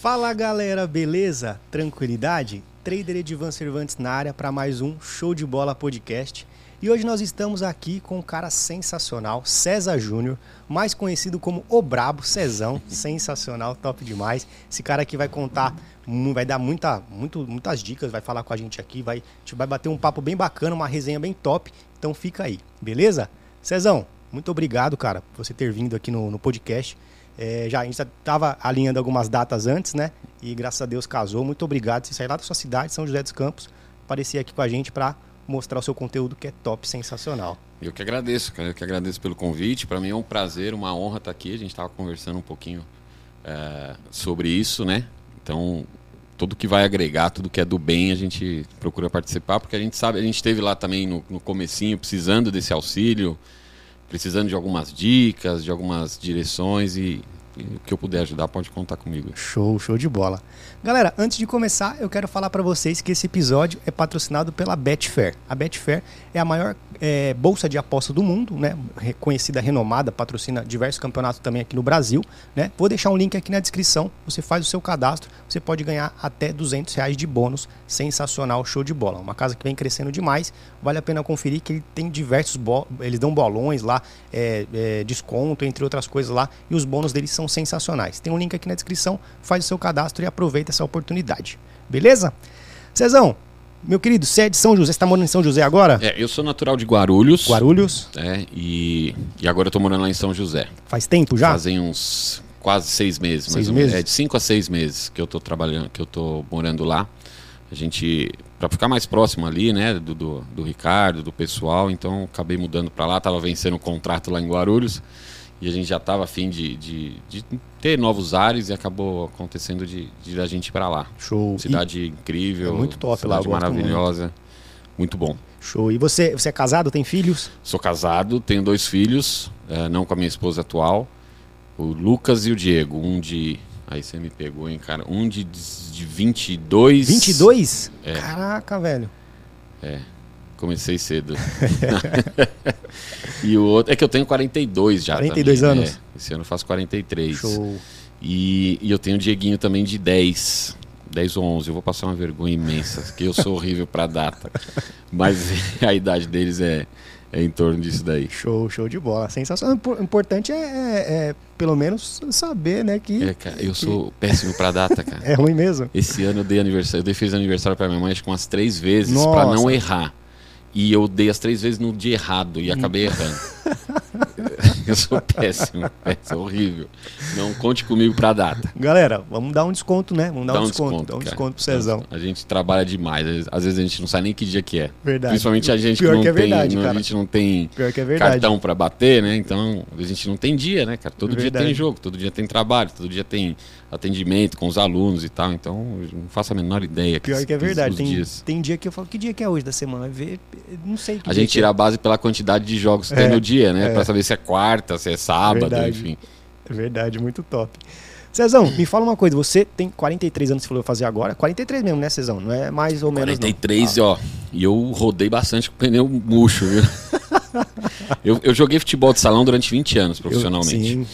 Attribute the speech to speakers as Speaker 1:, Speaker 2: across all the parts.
Speaker 1: Fala galera, beleza? Tranquilidade? Trader Edivan Cervantes na área para mais um Show de Bola Podcast. E hoje nós estamos aqui com um cara sensacional, César Júnior, mais conhecido como O Brabo, Cezão, sensacional, top demais. Esse cara aqui vai contar, vai dar muita, muito, muitas dicas, vai falar com a gente aqui, vai, vai bater um papo bem bacana, uma resenha bem top. Então fica aí, beleza? Cezão, muito obrigado, cara, por você ter vindo aqui no, no podcast. É, já a gente estava alinhando algumas datas antes, né? E graças a Deus casou. Muito obrigado. Você saiu lá da sua cidade, São José dos Campos, aparecer aqui com a gente para mostrar o seu conteúdo que é top, sensacional.
Speaker 2: Eu que agradeço, cara. Eu que agradeço pelo convite. Para mim é um prazer, uma honra estar aqui. A gente estava conversando um pouquinho é, sobre isso, né? Então, tudo que vai agregar, tudo que é do bem, a gente procura participar, porque a gente sabe, a gente esteve lá também no, no comecinho, precisando desse auxílio, precisando de algumas dicas, de algumas direções e, que eu puder ajudar pode contar comigo.
Speaker 1: Show, show de bola. Galera, antes de começar, eu quero falar para vocês que esse episódio é patrocinado pela Betfair. A Betfair é a maior é, bolsa de aposta do mundo, né? Reconhecida, renomada, patrocina diversos campeonatos também aqui no Brasil, né? Vou deixar um link aqui na descrição. Você faz o seu cadastro, você pode ganhar até 200 reais de bônus. Sensacional, show de bola. Uma casa que vem crescendo demais. Vale a pena conferir que ele tem diversos, eles dão bolões lá, é, é, desconto, entre outras coisas lá, e os bônus deles são sensacionais. Tem um link aqui na descrição. Faz o seu cadastro e aproveita essa oportunidade. Beleza? Cezão, meu querido, você é de São José, você está morando em São José agora?
Speaker 2: É, eu sou natural de Guarulhos.
Speaker 1: Guarulhos?
Speaker 2: É, e, e agora eu tô morando lá em São José.
Speaker 1: Faz tempo já?
Speaker 2: Fazem uns quase seis meses.
Speaker 1: Seis
Speaker 2: mais
Speaker 1: meses?
Speaker 2: É, de cinco a seis meses que eu tô trabalhando, que eu tô morando lá. A gente, para ficar mais próximo ali, né, do, do, do Ricardo, do pessoal, então acabei mudando para lá, tava vencendo o contrato lá em Guarulhos e a gente já estava afim de, de, de, ter novos ares e acabou acontecendo de, de a gente ir para lá.
Speaker 1: Show.
Speaker 2: Cidade e... incrível,
Speaker 1: é muito top
Speaker 2: cidade
Speaker 1: lá,
Speaker 2: maravilhosa, muito. muito. bom.
Speaker 1: Show. E você, você é casado, tem filhos?
Speaker 2: Sou casado, tenho dois filhos, é, não com a minha esposa atual, o Lucas e o Diego, um de Aí você me pegou, hein, cara? Um de, de 22.
Speaker 1: 22?
Speaker 2: É.
Speaker 1: Caraca, velho.
Speaker 2: É. Comecei cedo. e o outro. É que eu tenho 42 já.
Speaker 1: 42
Speaker 2: também,
Speaker 1: anos?
Speaker 2: É, esse ano eu faço 43.
Speaker 1: Show.
Speaker 2: E, e eu tenho o Dieguinho também de 10. 10 ou 11. Eu vou passar uma vergonha imensa, que eu sou horrível pra data. Mas a idade deles é, é em torno disso daí.
Speaker 1: Show, show de bola. Sensacional. O importante é, é, é pelo menos saber, né, que...
Speaker 2: É, cara, eu sou péssimo pra data, cara.
Speaker 1: É ruim mesmo?
Speaker 2: Esse ano eu dei aniversário, eu dei fiz aniversário pra minha mãe acho que umas três vezes pra não errar. E eu dei as três vezes no dia errado e acabei errando. eu sou péssimo, é, sou horrível. Não conte comigo pra data.
Speaker 1: Galera, vamos dar um desconto, né? Vamos dar
Speaker 2: Dá
Speaker 1: um desconto.
Speaker 2: desconto,
Speaker 1: Dá um
Speaker 2: cara.
Speaker 1: desconto pro Cezão.
Speaker 2: A gente trabalha demais. Às vezes- a gente não sabe nem que dia que é.
Speaker 1: Verdade.
Speaker 2: Principalmente a gente
Speaker 1: Pior
Speaker 2: que não
Speaker 1: que é
Speaker 2: tem,
Speaker 1: verdade,
Speaker 2: não- a gente não tem
Speaker 1: que é
Speaker 2: cartão pra bater, né? Então a gente não tem dia, né, cara? Todo dia
Speaker 1: Verdade.
Speaker 2: tem jogo, todo dia tem trabalho, todo dia tem atendimento com os alunos e tal. Então não faço a menor ideia.
Speaker 1: Pior que é
Speaker 2: os-
Speaker 1: verdade. Tem,
Speaker 2: dias.
Speaker 1: tem dia que eu falo, que dia que é hoje da semana? Não sei que
Speaker 2: A
Speaker 1: dia
Speaker 2: gente
Speaker 1: que
Speaker 2: tira
Speaker 1: é.
Speaker 2: a base pela quantidade de jogos que
Speaker 1: É,
Speaker 2: tem no dia, né?
Speaker 1: é.
Speaker 2: Pra saber se é quarta, se é sábado,
Speaker 1: Verdade.
Speaker 2: enfim.
Speaker 1: É verdade, muito top. Cezão, me fala uma coisa, você tem 43 anos, você falou fazer agora? 43 mesmo, né, Cezão? Não é mais ou menos não.
Speaker 2: 43, ó. E eu rodei bastante com pneu murcho, viu? eu, eu joguei futebol de salão durante 20 anos
Speaker 1: Eu-
Speaker 2: profissionalmente.
Speaker 1: sim,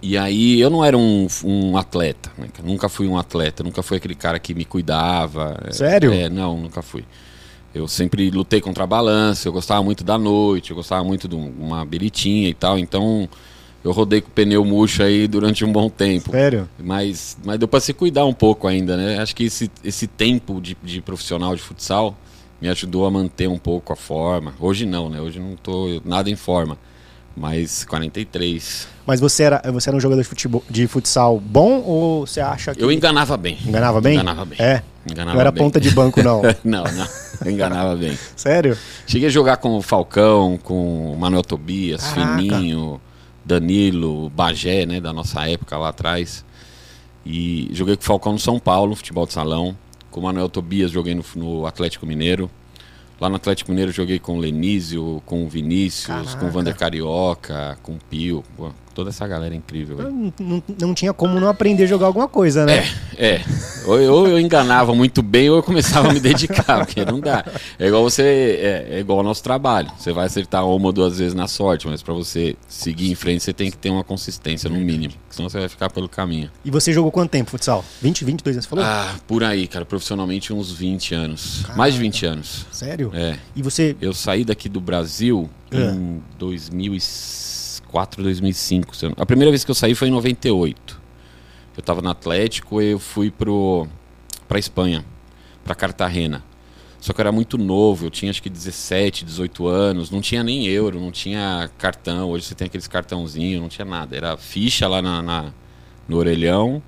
Speaker 2: E aí eu não era um, um atleta, né? Nunca fui um atleta, nunca fui aquele cara que me cuidava.
Speaker 1: Sério?
Speaker 2: É, não, nunca fui. Eu sempre lutei contra a balança, eu gostava muito da noite, eu gostava muito de um- uma biritinha e tal, então eu rodei com o pneu murcho aí durante um bom tempo.
Speaker 1: sério?
Speaker 2: Mas, mas deu para se cuidar um pouco ainda, né? Acho que esse, esse tempo de, de profissional de futsal me ajudou a manter um pouco a forma. Hoje não, né? Hoje não tô nada em forma. Mas 43.
Speaker 1: Mas você era, você era um jogador de, futebol, de futsal bom ou você acha que...
Speaker 2: Eu enganava bem.
Speaker 1: Enganava bem?
Speaker 2: Enganava bem.
Speaker 1: É,
Speaker 2: Enganava
Speaker 1: não era
Speaker 2: bem.
Speaker 1: ponta de banco não.
Speaker 2: não, não. Enganava bem.
Speaker 1: sério?
Speaker 2: Cheguei a jogar com o Falcão, com o Manuel Tobias,
Speaker 1: Caraca.
Speaker 2: Fininho, Danilo, Bagé, né? Da nossa época lá atrás. E joguei com o Falcão no São Paulo, futebol de salão. Com o Manuel Tobias joguei no, no Atlético Mineiro. Lá no Atlético Mineiro joguei com o Lenísio, com o Vinícius, com
Speaker 1: Caraca.
Speaker 2: o Vander Carioca, com o Pio. Pô, toda essa galera incrível.
Speaker 1: Não, não- não tinha como não aprender a jogar alguma coisa, né?
Speaker 2: É, ou, eu- ou eu enganava muito bem ou eu começava a me dedicar, porque não dá. É igual você, é, é igual ao nosso trabalho. Você vai acertar uma ou duas vezes na sorte, mas para você seguir em frente você tem que ter uma consistência no mínimo, senão você vai ficar pelo caminho.
Speaker 1: E você jogou quanto tempo futsal? 20, 22 anos, você falou?
Speaker 2: Ah, por aí, cara, profissionalmente uns 20 anos. Mais de 20 anos.
Speaker 1: Sério?
Speaker 2: É.
Speaker 1: E você.
Speaker 2: Eu saí daqui do Brasil
Speaker 1: É.
Speaker 2: em 2004, 2005. se eu não- A primeira vez que eu saí foi em 98. Eu tava no Atlético e eu fui pro pra Espanha, pra Cartagena. Só que eu era muito novo, eu tinha acho que 17, 18 anos, não tinha nem euro, não tinha cartão. Hoje você tem aqueles cartãozinhos, não tinha nada. Era ficha lá na, na- no orelhão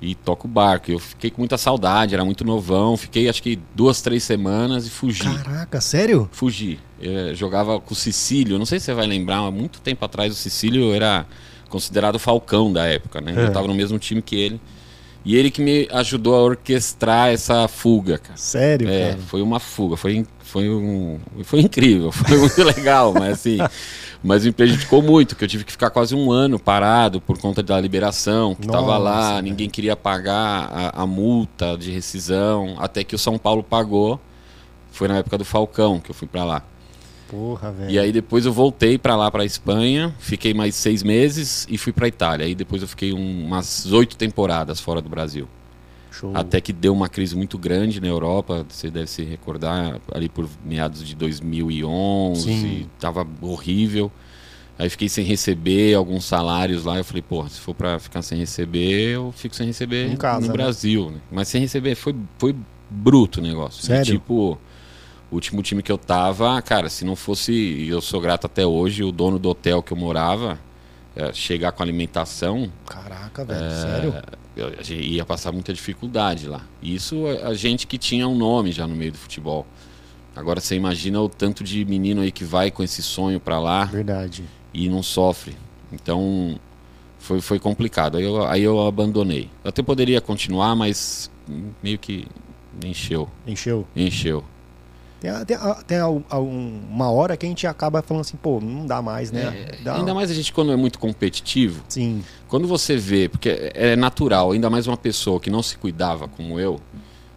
Speaker 2: e toca o barco. Eu fiquei com muita saudade, era muito novão. Fiquei acho que duas, três semanas e fugi.
Speaker 1: Caraca, sério?
Speaker 2: Fugi. Eu jogava com o Cecílio, não sei se você vai lembrar, há muito tempo atrás o Cecílio era considerado o falcão da época, né?
Speaker 1: É.
Speaker 2: Eu tava no mesmo time que ele. E ele que me ajudou a orquestrar essa fuga, cara.
Speaker 1: Sério,
Speaker 2: É,
Speaker 1: cara.
Speaker 2: foi uma fuga, foi, foi, um, foi incrível, foi muito legal, mas assim, mas me prejudicou muito, que eu tive que ficar quase um ano parado por conta da liberação, que estava lá, ninguém queria pagar a, a multa de rescisão, até que o São Paulo pagou, foi na época do Falcão que eu fui para lá.
Speaker 1: Porra, velho.
Speaker 2: E aí depois eu voltei para lá, para Espanha, fiquei mais seis meses e fui para Itália. Aí depois eu fiquei um- umas oito temporadas fora do Brasil.
Speaker 1: Show.
Speaker 2: Até que deu uma crise muito grande na Europa, você deve se recordar, ali por meados de 2011,
Speaker 1: Sim.
Speaker 2: tava horrível. Aí fiquei sem receber alguns salários lá, eu falei, pô, se for pra ficar sem receber, eu fico sem receber
Speaker 1: Em casa,
Speaker 2: no
Speaker 1: né?
Speaker 2: Brasil. né? Mas sem receber foi, foi bruto o negócio. E,
Speaker 1: Sério?
Speaker 2: tipo, o último time que eu tava, cara, se não fosse, e eu sou grato até hoje, o dono do hotel que eu morava, eh, chegar com alimentação,
Speaker 1: Caraca, velho.
Speaker 2: É.
Speaker 1: Sério?
Speaker 2: eu ia passar muita dificuldade lá. Isso a gente que tinha um nome já no meio do futebol. Agora você imagina o tanto de menino aí que vai com esse sonho pra lá
Speaker 1: Verdade.
Speaker 2: e não sofre. Então foi, foi complicado. Aí eu, aí eu abandonei. Eu até poderia continuar, mas meio que encheu.
Speaker 1: Encheu.
Speaker 2: Encheu.
Speaker 1: Tem, tem, tem um- uma hora que a gente acaba falando assim, pô, não dá mais, né?
Speaker 2: É,
Speaker 1: Dá-
Speaker 2: ainda mais a gente quando é muito competitivo.
Speaker 1: Sim.
Speaker 2: Quando você vê, porque é é natural, ainda mais uma pessoa que não se cuidava como eu,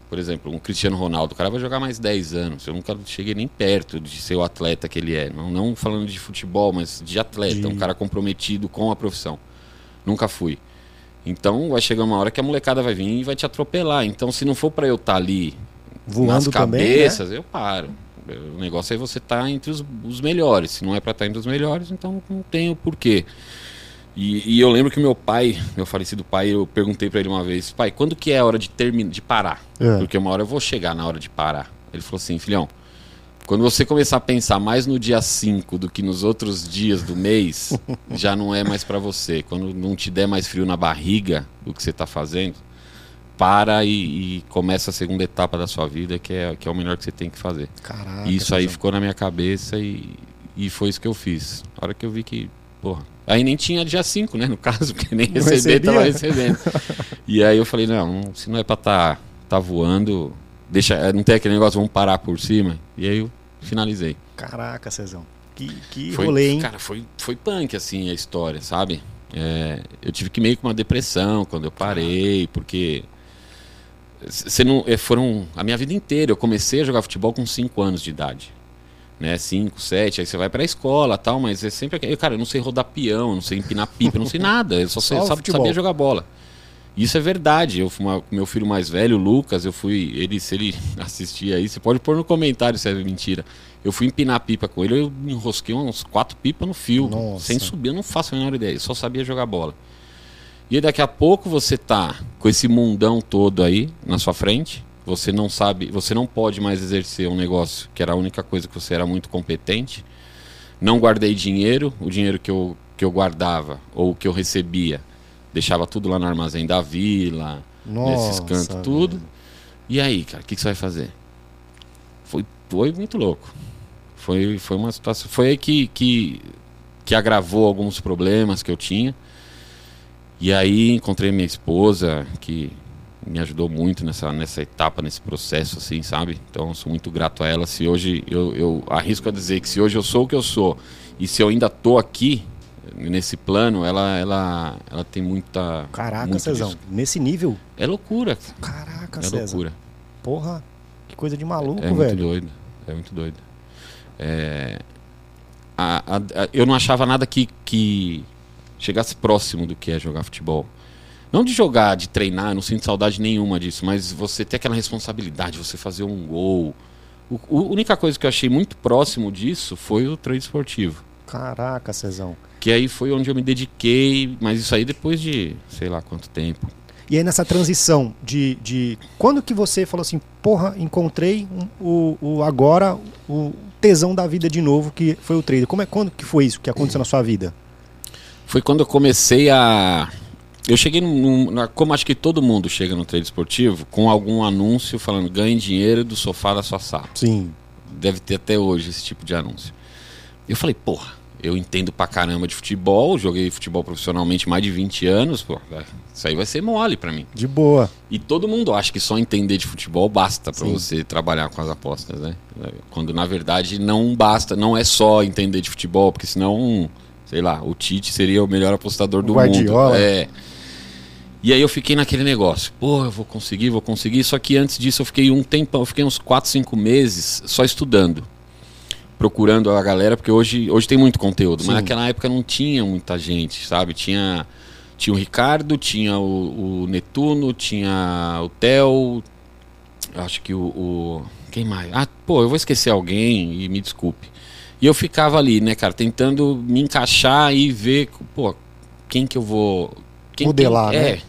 Speaker 2: por exemplo, um Cristiano Ronaldo, o cara vai jogar mais 10 anos. Eu nunca cheguei nem perto de ser o atleta que ele é. Não, não falando de futebol, mas de atleta,
Speaker 1: De-
Speaker 2: um cara comprometido com a profissão. Nunca fui. Então vai chegar uma hora que a molecada vai vir e vai te atropelar. Então, se não for para eu estar ali nas
Speaker 1: Voando também, né?
Speaker 2: cabeças, eu paro. O negócio é você estar entre os, os melhores. Se não é para estar entre os melhores, então não tem o porquê. E, e eu lembro que meu pai, meu falecido pai, eu perguntei para ele uma vez, pai, quando que é a hora de terminar, de parar?
Speaker 1: É.
Speaker 2: Porque uma hora eu vou chegar na hora de parar. Ele falou assim, filhão, quando você começar a pensar mais no dia 5 do que nos outros dias do mês, já não é mais para você. Quando não te der mais frio na barriga do que você tá fazendo, para e, e começa a segunda etapa da sua vida, que é, que é o melhor que você tem que fazer.
Speaker 1: Caraca.
Speaker 2: Isso aí ficou na minha cabeça e, e foi isso que eu fiz. A hora que eu vi que, porra. Aí nem tinha dia 5, né? No caso, porque nem receber tava recebendo. e aí eu falei, não, se não é pra tá, tá voando, deixa. é, Não tem aquele negócio, vamos parar por cima. E aí eu finalizei.
Speaker 1: Caraca, Cezão. Que, que
Speaker 2: Foi,
Speaker 1: rolê, hein?
Speaker 2: Cara, foi, foi punk assim a história, sabe? É, eu tive que meio que uma depressão quando eu parei, porque você não é, foram a minha vida inteira. Eu comecei a jogar futebol com 5 anos de idade, né? 5, 7, aí você vai pra escola, tal, mas é sempre aquele- cara, eu não sei rodar peão, não sei empinar pipa, não sei nada, eu só,
Speaker 1: Só futebol.
Speaker 2: sabia jogar bola. Isso é verdade. Eu uma- meu filho mais velho, o Lucas, eu fui. Ele, se ele assistir aí, você pode pôr no comentário se é mentira. Eu fui empinar pipa com ele, eu enrosquei uns quatro pipas no fio.
Speaker 1: Nossa.
Speaker 2: Sem subir, eu não faço a menor ideia. Eu só sabia jogar bola. E aí daqui a pouco você tá com esse mundão todo aí na sua frente. Você não sabe, você não pode mais exercer um negócio que era a única coisa que você era muito competente. Não guardei dinheiro, o dinheiro que eu, que eu guardava ou que eu recebia, deixava tudo lá no armazém da vila, nesses cantos,
Speaker 1: velho.
Speaker 2: tudo. E aí, cara, o que, que você vai fazer? Foi, foi muito louco. Foi, foi uma situação. Foi aí que, que, que agravou alguns problemas que eu tinha. E aí encontrei minha esposa, que me ajudou muito nessa, nessa etapa, nesse processo, assim, sabe? Então sou muito grato a ela. Se hoje eu, eu arrisco a dizer que se hoje eu sou o que eu sou e se eu ainda tô aqui, nesse plano, ela, ela, ela tem muita.
Speaker 1: Caraca,
Speaker 2: muito
Speaker 1: Cezão.
Speaker 2: disso.
Speaker 1: Nesse nível?
Speaker 2: É loucura.
Speaker 1: Caraca,
Speaker 2: É
Speaker 1: César.
Speaker 2: loucura.
Speaker 1: Porra, que coisa de maluco,
Speaker 2: É muito
Speaker 1: velho.
Speaker 2: doido. É muito doido. É, a- a- a- eu não achava nada que, que chegasse próximo do que é jogar futebol. Não de jogar, de treinar, não sinto saudade nenhuma disso, mas você ter aquela responsabilidade, você fazer um gol. O- a única coisa que eu achei muito próximo disso foi o treino esportivo.
Speaker 1: Caraca, Cezão.
Speaker 2: Que aí foi onde eu me dediquei, mas isso aí depois de sei lá quanto tempo.
Speaker 1: E aí nessa transição de, de quando que você falou assim, porra, encontrei o, o agora o tesão da vida de novo que foi o trader. Como é quando que foi isso que aconteceu na sua vida?
Speaker 2: Foi quando eu comecei a. Eu cheguei num, na- como acho que todo mundo chega no trade esportivo, com algum anúncio falando ganhe dinheiro do sofá da sua sala.
Speaker 1: Sim.
Speaker 2: Deve ter até hoje esse tipo de anúncio. Eu falei, porra, eu entendo pra caramba de futebol, joguei futebol profissionalmente mais de 20 anos, pô, é, isso aí vai ser mole pra mim.
Speaker 1: De boa.
Speaker 2: E todo mundo acha que só entender de futebol basta pra
Speaker 1: Sim.
Speaker 2: você trabalhar com as apostas, né? Quando na verdade não basta, não é só entender de futebol, porque senão, sei lá, o Tite seria o melhor apostador do
Speaker 1: Guardiola.
Speaker 2: mundo. É. E aí eu fiquei naquele negócio, pô, eu vou conseguir, vou conseguir. Só que antes disso eu fiquei um tempão, eu fiquei uns 4, 5 meses só estudando. Procurando a galera, porque hoje, hoje tem muito conteúdo,
Speaker 1: Sim.
Speaker 2: mas naquela época não tinha muita gente, sabe? Tinha, tinha o Ricardo, tinha o, o Netuno, tinha o Theo, acho que o, o- Quem mais? Ah, pô, eu vou esquecer alguém e me desculpe. E eu ficava ali, né, cara, tentando me encaixar e ver, pô, quem que eu vou. Quem,
Speaker 1: Modelar,
Speaker 2: quem,
Speaker 1: né?
Speaker 2: É.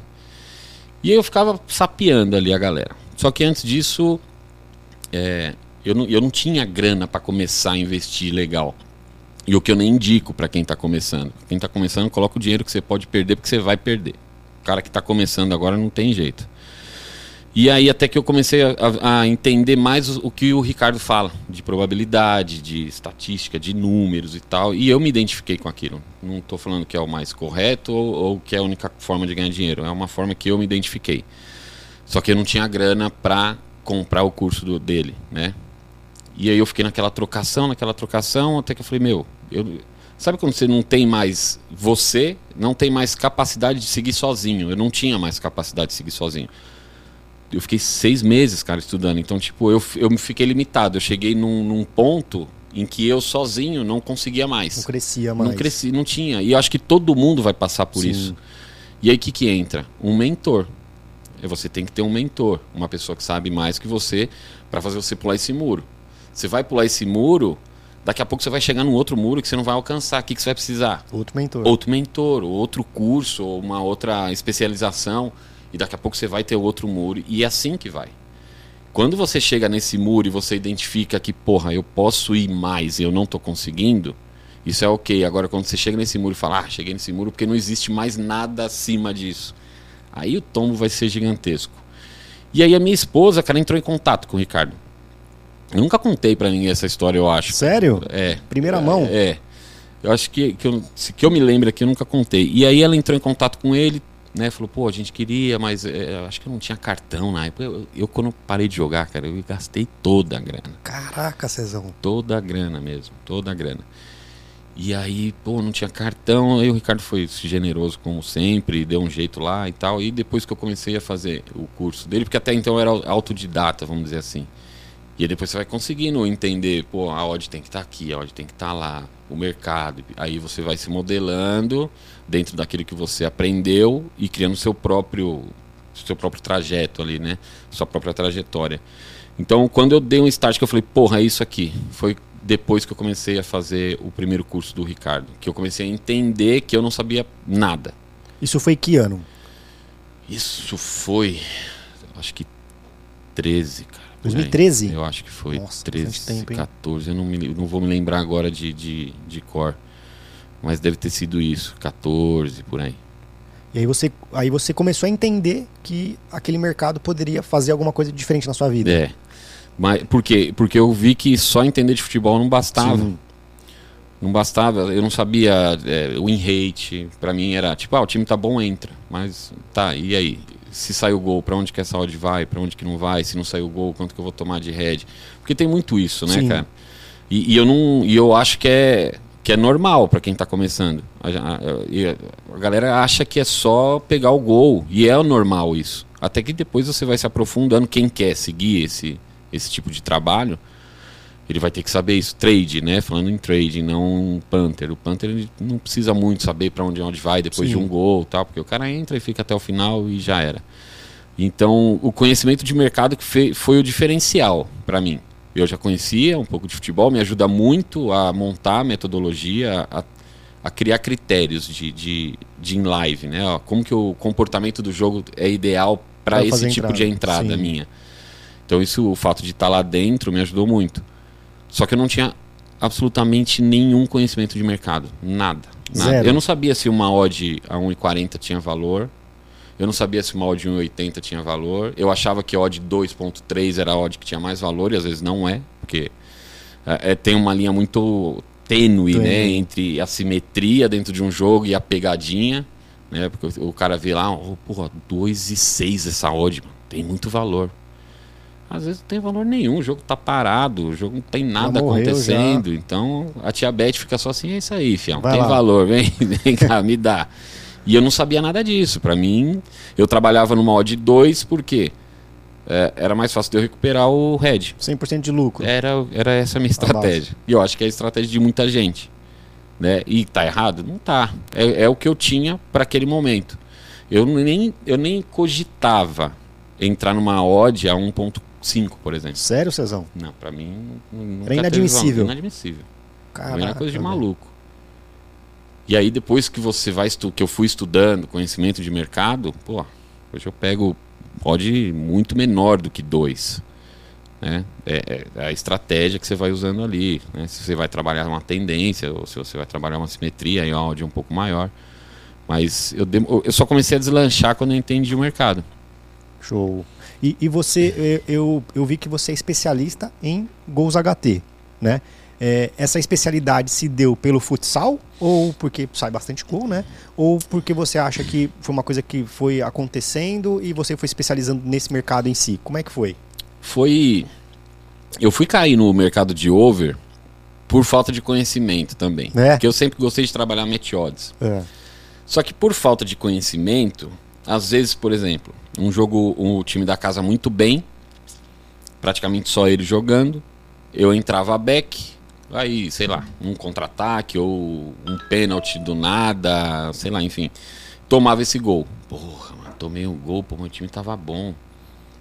Speaker 2: E eu ficava sapeando ali a galera. Só que antes disso, é, eu, não, eu não tinha grana para começar a investir legal. E o que eu nem indico para quem tá começando. Quem tá começando, coloca o dinheiro que você pode perder, porque você vai perder. O cara que tá começando agora não tem jeito. E aí até que eu comecei a, a- entender mais o, o que o Ricardo fala, de probabilidade, de estatística, de números e tal. E eu me identifiquei com aquilo. Não estou falando que é o mais correto ou, ou que é a única forma de ganhar dinheiro. É uma forma que eu me identifiquei. Só que eu não tinha grana para comprar o curso do- dele, né? E aí eu fiquei naquela trocação, naquela trocação, até que eu falei, meu, eu, sabe quando você não tem mais você, não tem mais capacidade de seguir sozinho? Eu não tinha mais capacidade de seguir sozinho. Eu fiquei seis meses, cara, estudando. Então, tipo, eu, eu me fiquei limitado. Eu cheguei num, num ponto em que eu sozinho não conseguia mais.
Speaker 1: Não crescia mais.
Speaker 2: Não cresci, não tinha. E eu acho que todo mundo vai passar por
Speaker 1: Sim.
Speaker 2: isso. E aí o que, que entra? Um mentor. E Você tem que ter um mentor, uma pessoa que sabe mais que você para fazer você pular esse muro. Você vai pular esse muro, daqui a pouco você vai chegar num outro muro que você não vai alcançar. O que, que você vai precisar?
Speaker 1: Outro mentor.
Speaker 2: Outro mentor, ou outro curso, ou uma outra especialização. E daqui a pouco você vai ter outro muro. E é assim que vai. Quando você chega nesse muro e você identifica que, porra, eu posso ir mais e eu não tô conseguindo, isso é ok. Agora, quando você chega nesse muro e fala, ah, cheguei nesse muro porque não existe mais nada acima disso. Aí o tombo vai ser gigantesco. E aí a minha esposa, cara, entrou em contato com o Ricardo. Eu nunca contei pra ninguém essa história, eu acho.
Speaker 1: Sério?
Speaker 2: É.
Speaker 1: Primeira mão?
Speaker 2: É. Eu acho que, que, eu, se- que eu me lembro aqui, eu nunca contei. E aí ela entrou em contato com ele, né? Falou, pô, a gente queria, mas é, acho que eu não tinha cartão na época. Eu, eu, quando parei de jogar, cara, eu gastei toda a grana.
Speaker 1: Caraca, Cezão.
Speaker 2: Toda a grana mesmo, toda a grana. E aí, pô, não tinha cartão. Aí o Ricardo foi generoso, como sempre, deu um jeito lá e tal. E depois que eu comecei a fazer o curso dele, porque até então eu era autodidata, vamos dizer assim. E aí depois você vai conseguindo entender, pô, a odd tem que estar aqui, a odd tem que estar lá, o mercado. Aí você vai se modelando dentro daquilo que você aprendeu e criando seu próprio seu próprio trajeto ali, né? Sua própria trajetória. Então, quando eu dei um start que eu falei, porra, é isso aqui. Foi depois que eu comecei a fazer o primeiro curso do Ricardo, que eu comecei a entender que eu não sabia nada.
Speaker 1: Isso foi que ano?
Speaker 2: Isso foi acho que 13, cara. por aí.
Speaker 1: 2013?
Speaker 2: Eu acho que foi
Speaker 1: Nossa,
Speaker 2: 13,
Speaker 1: bastante tempo, hein?
Speaker 2: 14, eu não, me, não vou me lembrar agora de, de, de cor. Mas deve ter sido isso, 14, por aí.
Speaker 1: E aí você, aí você começou a entender que aquele mercado poderia fazer alguma coisa diferente na sua vida.
Speaker 2: É. Mas por quê? Porque eu vi que só entender de futebol não bastava.
Speaker 1: Sim.
Speaker 2: Não bastava, eu não sabia é, win rate. Pra mim era tipo, ah, o time tá bom, entra. Mas tá, e aí? Se sai o gol, pra onde que essa odd vai? Pra onde que não vai? Se não sair o gol, quanto que eu vou tomar de head? Porque tem muito isso, né,
Speaker 1: Sim.
Speaker 2: cara? E, e eu não, e eu acho que é que é normal para quem está começando. A, a, a, galera acha que é só pegar o gol, e é normal isso. Até que depois você vai se aprofundando. Quem quer seguir esse, esse tipo de trabalho, ele vai ter que saber isso. Trade, né? Falando em trade, não Panther. O Panther não precisa muito saber para onde, onde vai depois Sim. de um gol tal, porque o cara entra e fica até o final e já era. Então, o conhecimento de mercado que foi o diferencial para mim. Eu já conhecia um pouco de futebol, me ajuda muito a montar a metodologia, a, a criar critérios de, de, de in live, né? Ó, como que o comportamento do jogo é ideal para esse tipo entrada. de entrada Sim. minha. Então isso, o fato de estar tá lá dentro me ajudou muito. Só que eu não tinha absolutamente nenhum conhecimento de mercado, nada. nada. Eu não sabia se uma odd a 1,40 tinha valor. Eu não sabia se uma odd 1,80 tinha valor. Eu achava que a odd 2,3 era a odd que tinha mais valor e às vezes não é, porque é, é tem uma linha muito tênue, né, entre a simetria dentro de um jogo e a pegadinha, né? Porque o, cara vê lá, oh, porra, 2,6 essa odd, mano, tem muito valor. Às vezes não tem valor nenhum, o jogo tá parado, o jogo não tem nada acontecendo. Já. Então a tia Beth fica só assim, é isso aí, fião. Vai tem lá. valor, vem, vem cá, me dá. E eu não sabia nada disso. Para mim, eu trabalhava numa odd 2 porque é, era mais fácil de eu recuperar o head.
Speaker 1: 100% de lucro.
Speaker 2: Era, era essa a minha estratégia. E eu acho que é a estratégia de muita gente. Né? E tá errado? Não tá. É, é o que eu tinha para aquele momento. Eu nem, eu nem cogitava entrar numa odd a 1.5, por exemplo.
Speaker 1: Sério, Cezão?
Speaker 2: Não, para mim...
Speaker 1: Era inadmissível.
Speaker 2: Inadmissível. Caraca, era coisa de maluco. E aí depois que você vai que eu fui estudando conhecimento de mercado, pô, hoje eu pego pode muito menor do que dois. Né? É, é, a estratégia que você vai usando ali. Né? Se você vai trabalhar uma tendência ou se você vai trabalhar uma simetria em áudio um pouco maior. Mas eu, eu só comecei a deslanchar quando eu entendi o mercado.
Speaker 1: Show. E, e você, eu, eu vi que você é especialista em gols HT, né? É, essa especialidade se deu pelo futsal ou porque sai bastante gol, né? Ou porque você acha que foi uma coisa que foi acontecendo e você foi especializando nesse mercado em si? Como é que foi?
Speaker 2: Foi. Eu fui cair no mercado de over por falta de conhecimento também. É. Porque eu sempre gostei de trabalhar match odds. É. Só que por falta de conhecimento, às vezes, por exemplo, um jogo, um time da casa muito bem, praticamente só ele jogando, eu entrava a back, Aí, sei lá, um contra-ataque ou um pênalti do nada, sei lá, enfim. Tomava esse gol. Porra, mano, tomei um gol, pô, meu time tava bom.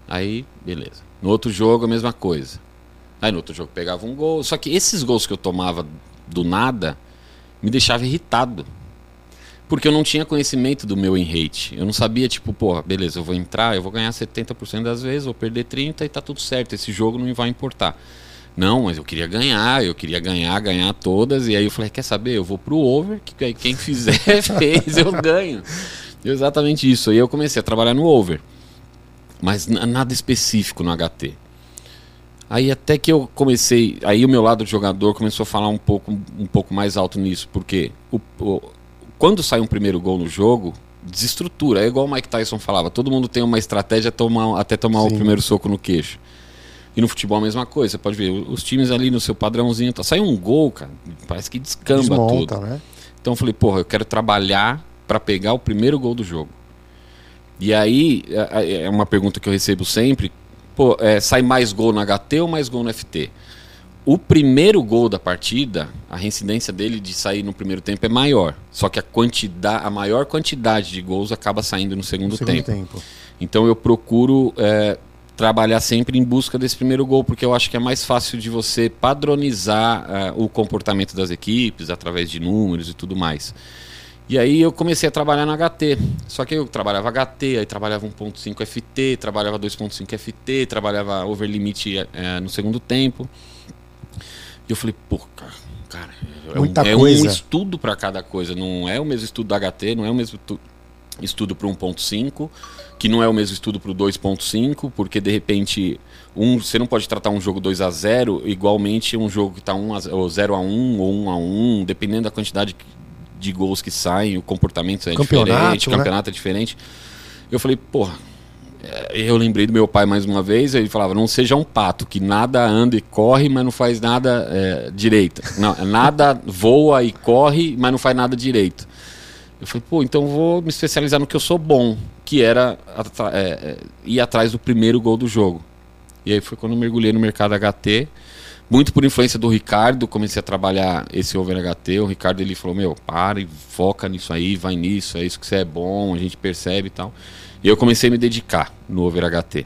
Speaker 2: Aí, beleza. No outro jogo, a mesma coisa. Aí no outro jogo pegava um gol. Só que esses gols que eu tomava do nada me deixava irritado. Porque eu não tinha conhecimento do meu in-rate. Eu não sabia, tipo, porra, beleza, eu vou entrar, eu vou ganhar 70% das vezes, vou perder 30% e tá tudo certo. Esse jogo não vai importar. Não, mas eu queria ganhar, eu queria ganhar, ganhar todas. E aí eu falei, quer saber? Eu vou pro over, que quem fizer fez, eu ganho. Exatamente isso. Aí eu comecei a trabalhar no over. Mas nada específico no HT. Aí até que eu comecei, aí o meu lado de jogador começou a falar um pouco, um pouco mais alto nisso, porque o, o, quando sai um primeiro gol no jogo, desestrutura. É igual o Mike Tyson falava, todo mundo tem uma estratégia tomar, até tomar Sim. o primeiro soco no queixo. E no futebol a mesma coisa. Você pode ver, os times ali no seu padrãozinho, tá, sai um gol, cara, parece que descamba Desmonta, tudo. Né? Então eu falei, porra, eu quero trabalhar para pegar o primeiro gol do jogo. E aí, é, é, é uma pergunta que eu recebo sempre, pô, é, sai mais gol no HT ou mais gol no FT? O primeiro gol da partida, a reincidência dele de sair no primeiro tempo é maior. Só que a quantidade, a maior quantidade de gols acaba saindo no segundo, no segundo tempo. tempo. Então eu procuro é, trabalhar sempre em busca desse primeiro gol, porque eu acho que é mais fácil de você padronizar uh, o comportamento das equipes através de números e tudo mais. E aí eu comecei a trabalhar na HT. Só que eu trabalhava HT, aí trabalhava 1.5 FT, trabalhava 2.5 FT, trabalhava over limit uh, no segundo tempo. E eu falei, pô, cara, cara é, um, é um estudo para cada coisa. Não é o mesmo estudo da HT, não é o mesmo estudo para 1.5 que não é o mesmo estudo para o 2.5, porque de repente um, você não pode tratar um jogo 2 a 0 igualmente um jogo que está 0 a 1 ou 1 a 1, dependendo da quantidade de gols que saem, o comportamento é campeonato, diferente, o né? campeonato é diferente. Eu falei, porra, é, eu lembrei do meu pai mais uma vez, ele falava: não seja um pato que nada anda e corre, mas não faz nada é, direito. Não, nada voa e corre, mas não faz nada direito. Eu falei, pô, então vou me especializar no que eu sou bom, que era é, é, ir atrás do primeiro gol do jogo. E aí foi quando mergulhei no mercado HT, muito por influência do Ricardo, comecei a trabalhar esse over HT. O Ricardo ele falou: Meu, para e foca nisso aí, vai nisso, é isso que você é bom, a gente percebe e tal. E eu comecei a me dedicar no over HT.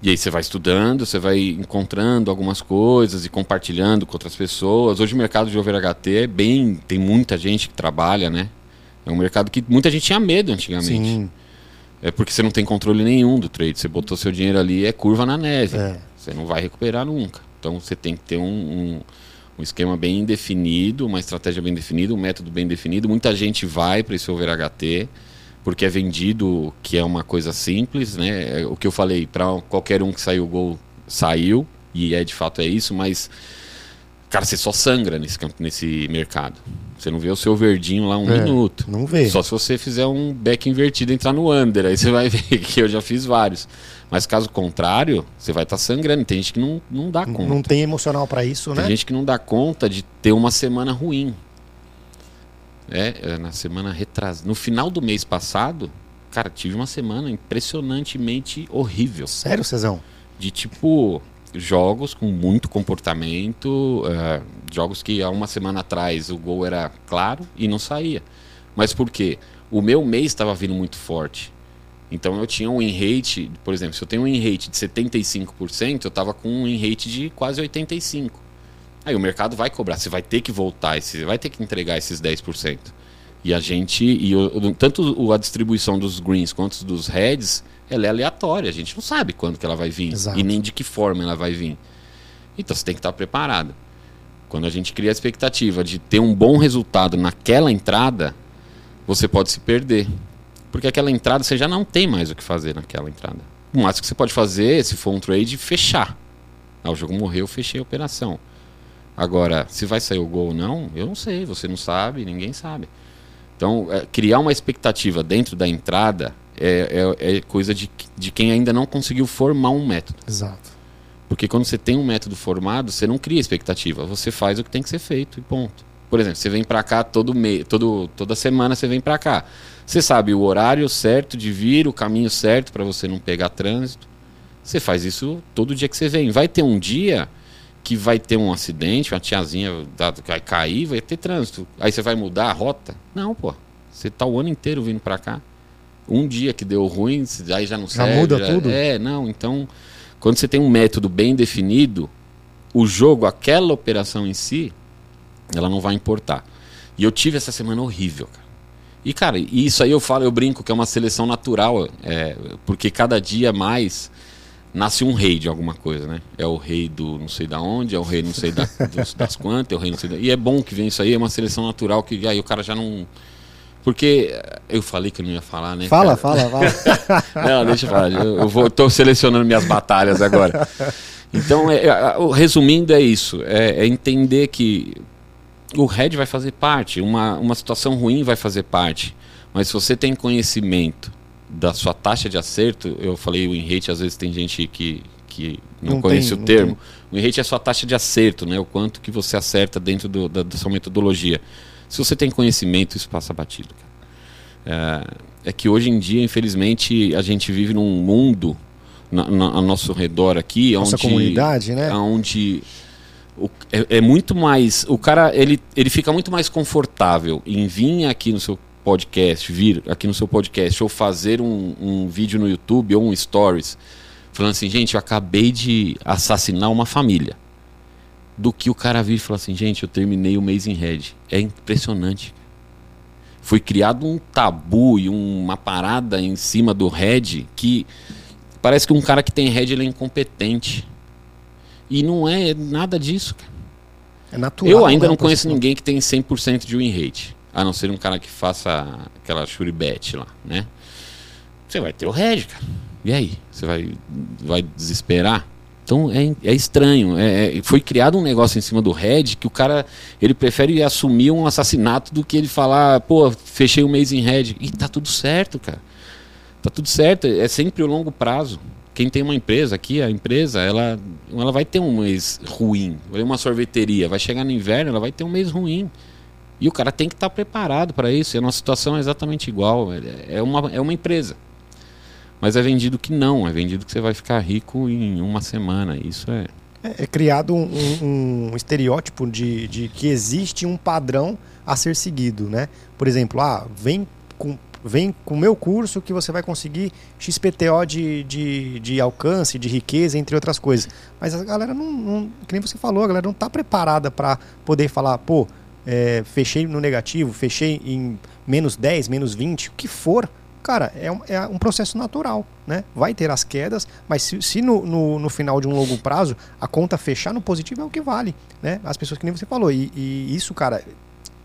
Speaker 2: E aí você vai estudando, você vai encontrando algumas coisas e compartilhando com outras pessoas. Hoje o mercado de over HT é bem. tem muita gente que trabalha, né? É um mercado que muita gente tinha medo antigamente. Sim. É porque você não tem controle nenhum do trade. Você botou seu dinheiro ali, é curva na neve. É. Você não vai recuperar nunca. Então você tem que ter um, um, um, esquema bem definido, uma estratégia bem definida, um método bem definido. Muita gente vai para esse over HT porque é vendido que é uma coisa simples, né? É o que eu falei, para qualquer um que saiu o gol, saiu, e é de fato é isso, mas cara, você só sangra nesse, nesse mercado. Você não vê o seu verdinho lá um é, minuto.
Speaker 1: Não vê.
Speaker 2: Só se você fizer um back invertido e entrar no under. Aí você vai ver que eu já fiz vários. Mas caso contrário, você vai estar tá sangrando. Tem gente que não, não dá conta.
Speaker 1: Não tem emocional para isso,
Speaker 2: tem
Speaker 1: né?
Speaker 2: Tem gente que não dá conta de ter uma semana ruim. É, é na semana retrasada. No final do mês passado, cara, tive uma semana impressionantemente horrível.
Speaker 1: Sério, Cezão?
Speaker 2: De tipo, jogos com muito comportamento, uh, jogos que há uma semana atrás o gol era claro e não saía. Mas por quê? O meu mês estava vindo muito forte. Então eu tinha um in rate, por exemplo, se eu tenho um in rate de 75%, eu estava com um in rate de quase 85%. Aí o mercado vai cobrar, você vai ter que voltar, você vai ter que entregar esses 10%. E a gente, e o, tanto a distribuição dos greens quanto dos reds, ela é aleatória, a gente não sabe quando que ela vai vir Exato. e nem de que forma ela vai vir. Então você tem que estar preparado. Quando a gente cria a expectativa de ter um bom resultado naquela entrada, você pode se perder. Porque aquela entrada você já não tem mais o que fazer naquela entrada. O máximo que você pode fazer, se for um trade, fechar. Ah, o jogo morreu, fechei a operação. Agora, se vai sair o gol ou não, eu não sei, você não sabe, ninguém sabe. Então, é, criar uma expectativa dentro da entrada é, é, é, coisa de, de quem ainda não conseguiu formar um método.
Speaker 1: Exato.
Speaker 2: Porque quando você tem um método formado, você não cria expectativa, você faz o que tem que ser feito e ponto. Por exemplo, você vem para cá todo mês, todo, toda semana você vem para cá. Você sabe o horário certo de vir, o caminho certo para você não pegar trânsito. Você faz isso todo dia que você vem. Vai ter um dia que vai ter um acidente, uma tiazinha vai cair, vai ter trânsito. Aí você vai mudar a rota? Não, pô. Você tá o ano inteiro vindo para cá um dia que deu ruim, aí já não já serve.
Speaker 1: Muda já muda tudo?
Speaker 2: É, não. Então, quando você tem um método bem definido, o jogo, aquela operação em si, ela não vai importar. E eu tive essa semana horrível, cara. E, cara, isso aí eu falo, eu brinco que é uma seleção natural, é, porque cada dia mais nasce um rei de alguma coisa, né? É o rei do não sei da onde, é o rei não sei da, dos, das quantas, é o rei não sei da... E é bom que vem isso aí, é uma seleção natural que aí o cara já não porque eu falei que eu não ia falar, né?
Speaker 1: Fala, cara? fala, fala.
Speaker 2: não, deixa eu falar. Eu vou, tô selecionando minhas batalhas agora. Então, é, é, resumindo, é isso. É, é, entender que o head vai fazer parte, uma, uma situação ruim vai fazer parte. Mas se você tem conhecimento da sua taxa de acerto, eu falei o in-rate, às vezes tem gente que, que não, não conhece tem, o termo. O in-rate é a sua taxa de acerto, né? O quanto que você acerta dentro do, da, da sua metodologia. Se você tem conhecimento, isso passa batido. É, é, que hoje em dia, infelizmente, a gente vive num mundo na, na, ao nosso redor aqui,
Speaker 1: nossa
Speaker 2: onde,
Speaker 1: comunidade, né?
Speaker 2: Onde o, é, é, muito mais, o cara ele, ele fica muito mais confortável em vir aqui no seu podcast, vir aqui no seu podcast ou fazer um, um vídeo no YouTube ou um stories falando assim, gente, eu acabei de assassinar uma família do que o cara vir e falar assim, gente, eu terminei o mês em red. É impressionante. Foi criado um tabu e uma parada em cima do red que parece que um cara que tem red ele é incompetente. E não é nada disso, cara.
Speaker 1: É natural.
Speaker 2: Eu ainda né, não conheço ninguém que tem 100% de win rate. A não ser um cara que faça aquela shuribet lá, né? Você vai ter o red, cara. E aí? Você vai, vai desesperar? Então é, é estranho. É, é, foi criado um negócio em cima do Red que o cara ele prefere assumir um assassinato do que ele falar, pô, fechei um mês em Red. E tá tudo certo, cara. Tá tudo certo, é sempre o longo prazo. Quem tem uma empresa aqui, a empresa, ela, ela vai ter um mês ruim. Uma sorveteria, vai chegar no inverno, ela vai ter um mês ruim. E o cara tem que estar tá preparado para isso. E a nossa situação é exatamente igual. É uma, é uma empresa. Mas é vendido que não, é vendido que você vai ficar rico em uma semana. Isso é.
Speaker 1: É, é criado um, um, um, estereótipo de, de que existe um padrão a ser seguido, né? Por exemplo, ah, vem com vem com o meu curso que você vai conseguir XPTO de, de, de alcance, de riqueza, entre outras coisas. Mas a galera não, não que nem você falou, a galera não está preparada para poder falar, pô, é, fechei no negativo, fechei em menos 10, menos 20, o que for. Cara, é um, é um processo natural, né? Vai ter as quedas, mas se, se no, no, no, final de um longo prazo a conta fechar no positivo é o que vale, né? As pessoas que nem você falou. E, e isso, cara,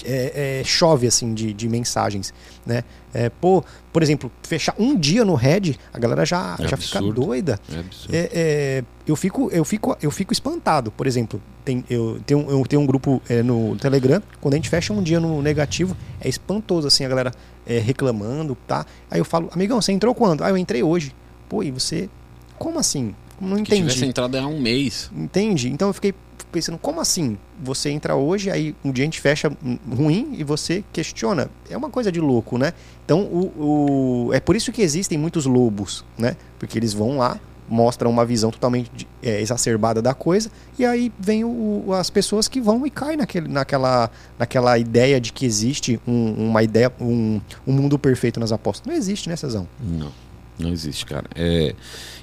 Speaker 1: é, é, chove assim de, de mensagens, né? É, pô, por exemplo, fechar um dia no Red, a galera já, é já fica doida. É, é, é eu, fico, eu, fico, eu fico espantado. Por exemplo, tem, eu, tenho, eu tenho um grupo no Telegram, quando a gente fecha um dia no negativo, é espantoso assim, a galera reclamando, tá? Aí eu falo, amigão, você entrou quando? Ah, eu entrei hoje. Pô, e você. Como assim? Não entendi.
Speaker 2: Se tivesse entrado há um mês.
Speaker 1: Entende? Então eu fiquei pensando, como assim? Você entra hoje, aí um dia a gente fecha ruim e você questiona. É uma coisa de louco, né? Então, o, o é por isso que existem muitos lobos, né? Porque eles vão lá, mostram uma visão totalmente é, exacerbada da coisa, e aí vem o, as pessoas que vão e caem naquele, naquela, naquela ideia de que existe um, uma ideia, um, um mundo perfeito nas apostas. Não existe, né, Cezão?
Speaker 2: Não. Não existe, cara. É,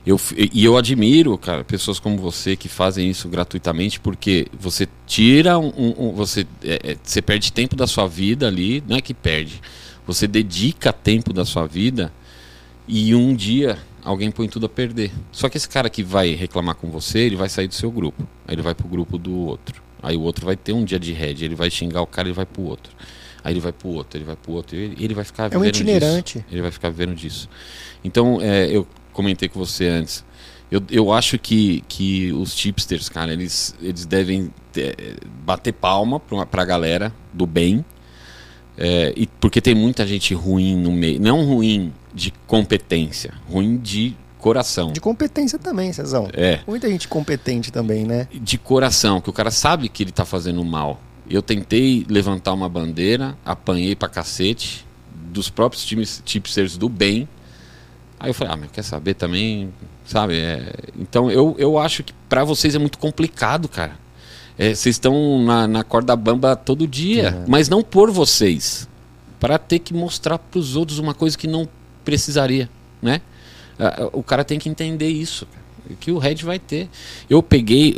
Speaker 2: eu, e eu admiro, cara, pessoas como você que fazem isso gratuitamente, porque você tira um. um, é, é, você perde tempo da sua vida ali, não é que perde. Você dedica tempo da sua vida e um dia alguém põe tudo a perder. Só que esse cara que vai reclamar com você, ele vai sair do seu grupo. Aí ele vai pro grupo do outro. Aí o outro vai ter um dia de head, ele vai xingar o cara, ele vai pro outro. Aí ele vai pro outro, ele vai pro outro, e ele, vai ficar
Speaker 1: é um itinerante.
Speaker 2: Disso. Ele vai ficar vivendo disso. Então, é, eu comentei com você antes. Eu, eu acho que, que os tipsters, cara, eles, eles devem é, bater palma pra, pra galera do bem. É, e porque tem muita gente ruim no meio. Não ruim de competência, ruim de coração.
Speaker 1: De competência também, Cezão.
Speaker 2: É.
Speaker 1: Muita gente competente também, né?
Speaker 2: De coração, que o cara sabe que ele tá fazendo mal. Eu tentei levantar uma bandeira, apanhei pra cacete dos próprios times tipsters do bem. Aí eu falei, ah, mas quer saber também, sabe? É... Então eu, eu acho que para vocês é muito complicado, cara. É, vocês estão na, na corda bamba todo dia, é. mas não por vocês. Para ter que mostrar para os outros uma coisa que não precisaria, né? O cara tem que entender isso. Que o Red vai ter. Eu peguei,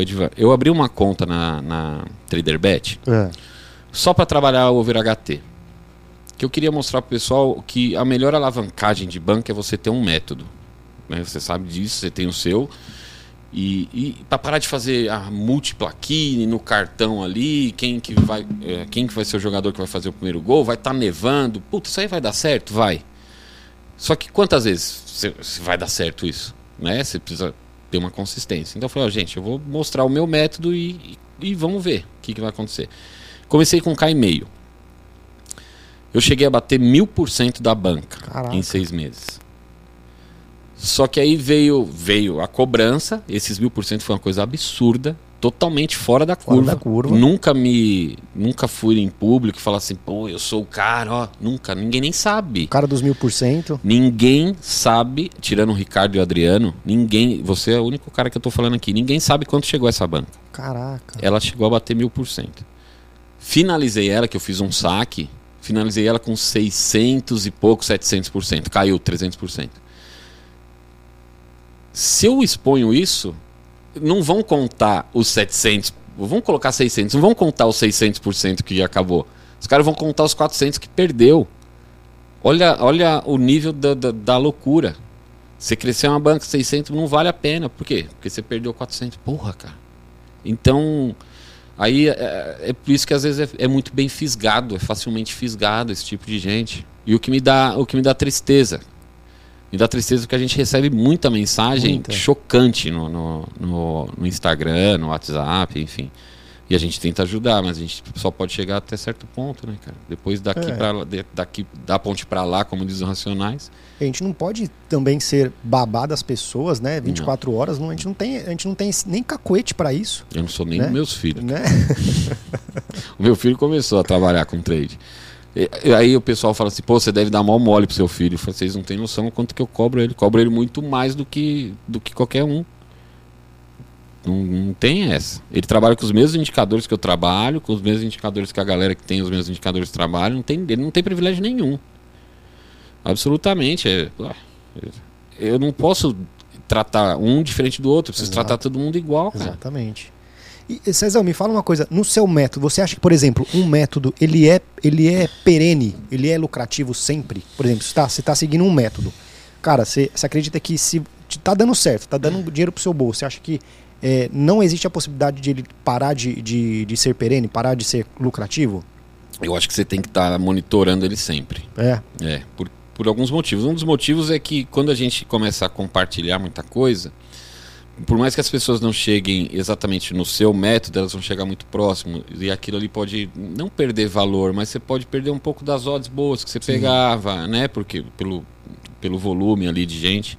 Speaker 2: Edvar, eu abri uma conta na, na TraderBet é. só para trabalhar o over HT. Que eu queria mostrar pro pessoal que a melhor alavancagem de banco é você ter um método. Né? Você sabe disso, você tem o seu. E, e para parar de fazer a múltipla aqui no cartão ali, quem que vai, é, quem que vai ser o jogador que vai fazer o primeiro gol, vai estar tá nevando, puta, isso aí vai dar certo, vai. Só que quantas vezes vai dar certo isso? né? Você precisa ter uma consistência. Então eu falei, ó, gente, eu vou mostrar o meu método e, e, e vamos ver o que, que vai acontecer. Comecei com K e meio. Eu cheguei a bater mil por cento da banca Caraca. em seis meses. Só que aí veio, veio a cobrança, esses mil por cento foi uma coisa absurda totalmente fora da fora curva. Da curva. Nunca me. Nunca fui em público e falar assim, pô, eu sou o cara, ó. Nunca. Ninguém nem sabe. O
Speaker 1: cara dos mil por cento.
Speaker 2: Ninguém sabe, tirando o Ricardo e o Adriano, ninguém. Você é o único cara que eu tô falando aqui. Ninguém sabe quanto chegou essa banca.
Speaker 1: Caraca.
Speaker 2: Ela chegou a bater mil por cento. Finalizei ela, que eu fiz um saque. Finalizei ela com 600 e pouco, 700%. Caiu 300%. Se eu exponho isso, não vão contar os 700, vão colocar 600, não vão contar os 600% que acabou. Os caras vão contar os 400 que perdeu. Olha, olha o nível da, da, da loucura. Você crescer uma banca 600 não vale a pena. Por quê? Porque você perdeu 400. Porra, cara. Então, aí é, é por isso que às vezes é, é, muito bem fisgado, é facilmente fisgado esse tipo de gente. E o que me dá, o que me dá tristeza, me dá tristeza porque a gente recebe muita mensagem muita. chocante no, no, no, no, Instagram, no WhatsApp, enfim. E a gente tenta ajudar, mas a gente só pode chegar até certo ponto, né, cara? Depois daqui
Speaker 1: É.
Speaker 2: para daqui da ponte para lá, como dizem os racionais.
Speaker 1: A gente não pode também ser babá das pessoas, né? 24 horas, não, a gente não tem, a gente não tem nem cacuete pra isso,
Speaker 2: Eu não sou nem
Speaker 1: Né?
Speaker 2: meus filhos.
Speaker 1: né?
Speaker 2: O meu filho começou a trabalhar com trade. E- aí o pessoal fala assim, pô, você deve dar mal mole pro seu filho. Eu falo, vocês não têm noção quanto que eu cobro ele. Cobro ele muito mais do que, do que qualquer um. Não, não tem essa. Ele trabalha com os mesmos indicadores que eu trabalho, com os mesmos indicadores que a galera que tem os mesmos indicadores trabalha. Não tem, ele não tem privilégio nenhum. Absolutamente. É, eu não posso tratar um diferente do outro. Eu preciso
Speaker 1: Exato.
Speaker 2: tratar todo mundo igual, cara.
Speaker 1: Exatamente. E César, me fala uma coisa, no seu método, você acha que, por exemplo, um método, ele é, ele é perene, ele é lucrativo sempre? Por exemplo, você está tá seguindo um método. Cara, você, você acredita que se te tá dando certo, tá dando dinheiro pro seu bolso, você acha que é, não existe a possibilidade de ele parar de, de, de ser perene, parar de ser lucrativo?
Speaker 2: Eu acho que você tem que estar monitorando ele sempre.
Speaker 1: É,
Speaker 2: É, por, por alguns motivos. Um dos motivos é que quando a gente começa a compartilhar muita coisa, por mais que as pessoas não cheguem exatamente no seu método, elas vão chegar muito próximo. E aquilo ali pode não perder valor, mas você pode perder um pouco das odds boas que você pegava, né? Porque pelo, pelo volume ali de gente.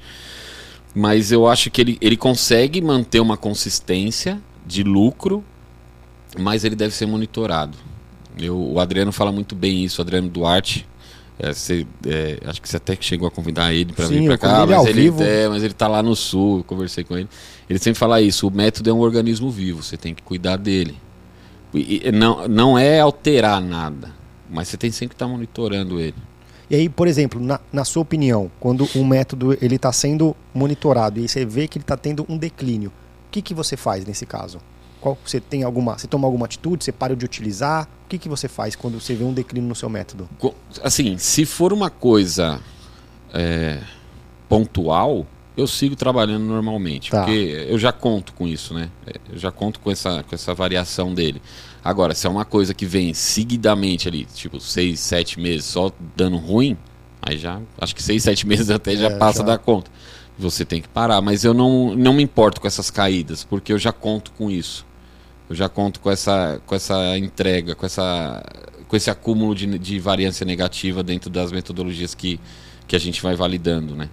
Speaker 2: Mas eu acho que ele, ele consegue manter uma consistência de lucro, mas ele deve ser monitorado. Eu, o Adriano fala muito bem isso, o Adriano Duarte. É, você, é, acho que você até chegou a convidar ele para vir para cá,
Speaker 1: ele
Speaker 2: mas ele,
Speaker 1: vivo.
Speaker 2: é, mas ele tá lá no sul, eu conversei com ele. Ele sempre fala isso, o método é um organismo vivo, você tem que cuidar dele. E, não, não é alterar nada, mas você tem sempre que estar monitorando ele.
Speaker 1: E aí, por exemplo, na, na sua opinião, quando um método ele está sendo monitorado e você vê que ele está tendo um declínio, o que, que você faz nesse caso? Qual, você tem alguma, você toma alguma atitude? Você para de utilizar? O que, que você faz quando você vê um declínio no seu método?
Speaker 2: Assim, se for uma coisa é, pontual, eu sigo trabalhando normalmente.
Speaker 1: Tá.
Speaker 2: Porque eu já conto com isso, né? É, Eu já conto com essa, com essa variação dele. Agora, se é uma coisa que vem seguidamente ali, tipo seis, sete meses só dando ruim, aí já. Acho que seis, sete meses até já
Speaker 1: É,
Speaker 2: passa
Speaker 1: já.
Speaker 2: da conta. Você tem que parar. Mas eu não, não me importo com essas caídas, porque eu já conto com isso. Eu já conto com essa, com essa entrega, com, essa, com esse acúmulo de, de variância negativa dentro das metodologias que, que a gente vai validando, né?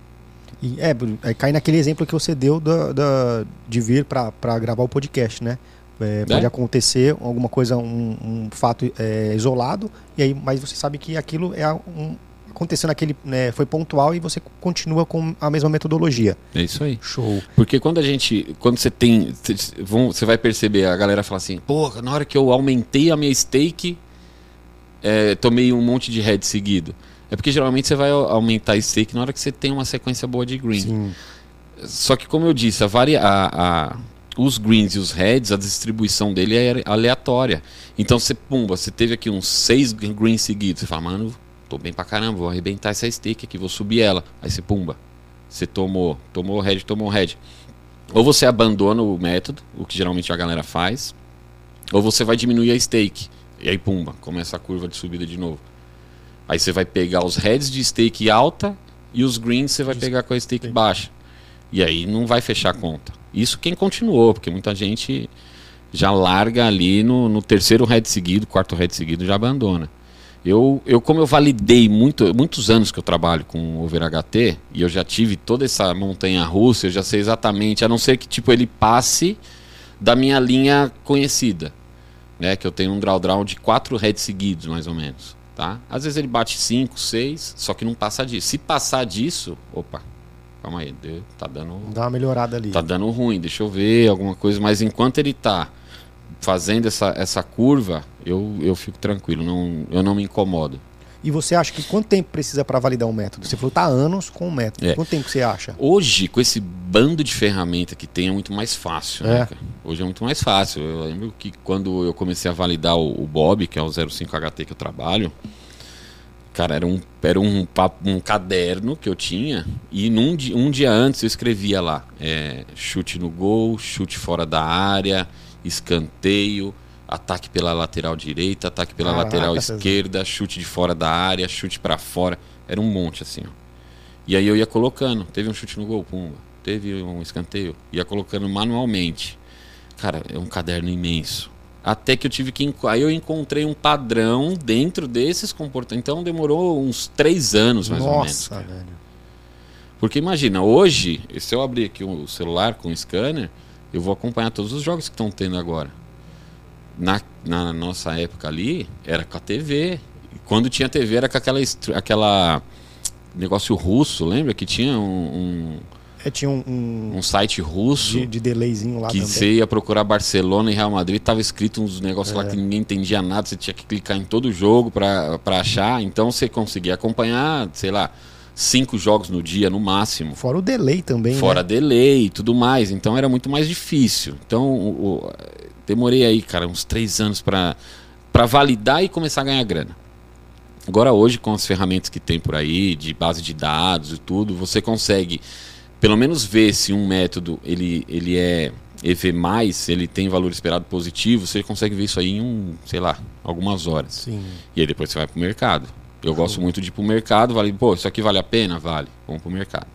Speaker 1: E, é, aí cai naquele exemplo que você deu da, da- de vir para gravar o podcast, né? É, pode
Speaker 2: É.
Speaker 1: acontecer alguma coisa, um, um fato é, isolado, e aí, mas você sabe que aquilo é um, aconteceu naquele, né, foi pontual e você continua com a mesma metodologia.
Speaker 2: É isso aí.
Speaker 1: Show.
Speaker 2: Porque quando a gente. Quando você tem. Você vai perceber, a galera fala assim, porra, na hora que eu aumentei a minha stake, é, tomei um monte de head seguido. É porque geralmente você vai au- aumentar a stake na hora que você tem uma sequência boa de green.
Speaker 1: Sim.
Speaker 2: Só que, como eu disse, a varia a, a- os greens e os reds, a distribuição dele é aleatória. Então, você, pumba, você teve aqui uns seis greens seguidos. Você fala, mano, tô bem pra caramba, vou arrebentar essa stake aqui, vou subir ela. Aí você, pumba, você tomou, tomou red, tomou red. Ou você abandona o método, o que geralmente a galera faz, ou você vai diminuir a stake. E aí, pumba, começa a curva de subida de novo. Aí você vai pegar os heads de stake alta e os greens você vai pegar com a stake
Speaker 1: stake.
Speaker 2: baixa. E aí não vai fechar a conta. Isso quem continuou, porque muita gente já larga ali no, no terceiro head seguido, quarto head seguido, já abandona. Eu, eu como eu validei muito, muitos anos que eu trabalho com over HT e eu já tive toda essa montanha russa, eu já sei exatamente, a não ser que tipo ele passe da minha linha conhecida, né, que eu tenho um drawdown de quatro heads seguidos mais ou menos, tá? Às vezes ele bate cinco, seis, só que não passa disso. Se passar disso, opa, calma aí, deu- tá dando
Speaker 1: Dá uma melhorada ali.
Speaker 2: tá dando ruim, deixa eu ver alguma coisa, mas enquanto ele tá fazendo essa, essa curva, eu, eu fico tranquilo, não, eu não me incomodo.
Speaker 1: E você acha que quanto tempo precisa para validar um método? Você falou tá anos com o método.
Speaker 2: É.
Speaker 1: Quanto tempo você acha?
Speaker 2: Hoje, com esse bando de ferramenta que tem, é muito mais fácil. né,
Speaker 1: É.
Speaker 2: cara? Hoje é muito mais fácil. Eu lembro que quando eu comecei a validar o, o Bob, que é o 05HT que eu trabalho, cara, era um, era um, um caderno que eu tinha e num, um dia antes eu escrevia lá: é, chute no gol, chute fora da área, escanteio, ataque pela lateral direita, ataque pela
Speaker 1: Caraca,
Speaker 2: lateral esquerda, chute de fora da área, chute pra fora. Era um monte assim, ó. E aí eu ia colocando. Teve um chute no gol, pumba. Teve um escanteio. Ia colocando manualmente. Cara, é um caderno imenso. Até que eu tive que. Aí eu encontrei um padrão dentro desses comportamentos. Então demorou uns três anos, mais ou menos.
Speaker 1: Nossa, velho.
Speaker 2: Porque imagina, hoje, se eu abrir aqui o celular com o scanner, eu vou acompanhar todos os jogos que estão tendo agora. Na, na nossa época ali, era com a TV. Quando tinha TV, era com aquela, aquela negócio russo, lembra? Que tinha um,
Speaker 1: É, tinha um,
Speaker 2: um,
Speaker 1: um
Speaker 2: um site russo.
Speaker 1: de, de delayzinho lá
Speaker 2: Que
Speaker 1: também.
Speaker 2: você ia procurar Barcelona e Real Madrid, tava escrito uns negócios lá
Speaker 1: É.
Speaker 2: que ninguém entendia nada, você tinha que clicar em todo jogo pra pra achar. Então você conseguia acompanhar, sei lá, cinco jogos no dia no máximo.
Speaker 1: Fora o delay também,
Speaker 2: Fora
Speaker 1: né?
Speaker 2: delay e tudo mais. Então era muito mais difícil. Então o- o- demorei aí, cara, uns três anos pra pra validar e começar a ganhar grana. Agora hoje, com as ferramentas que tem por aí, de base de dados e tudo, você consegue pelo menos ver se um método ele, ele é EV+, se ele tem valor esperado positivo, você consegue ver isso aí em um, sei lá, algumas horas.
Speaker 1: Sim.
Speaker 2: E aí depois você vai pro mercado. Eu gosto muito de ir pro mercado, vale, pô, isso aqui vale a pena? Vale. Vamos pro mercado.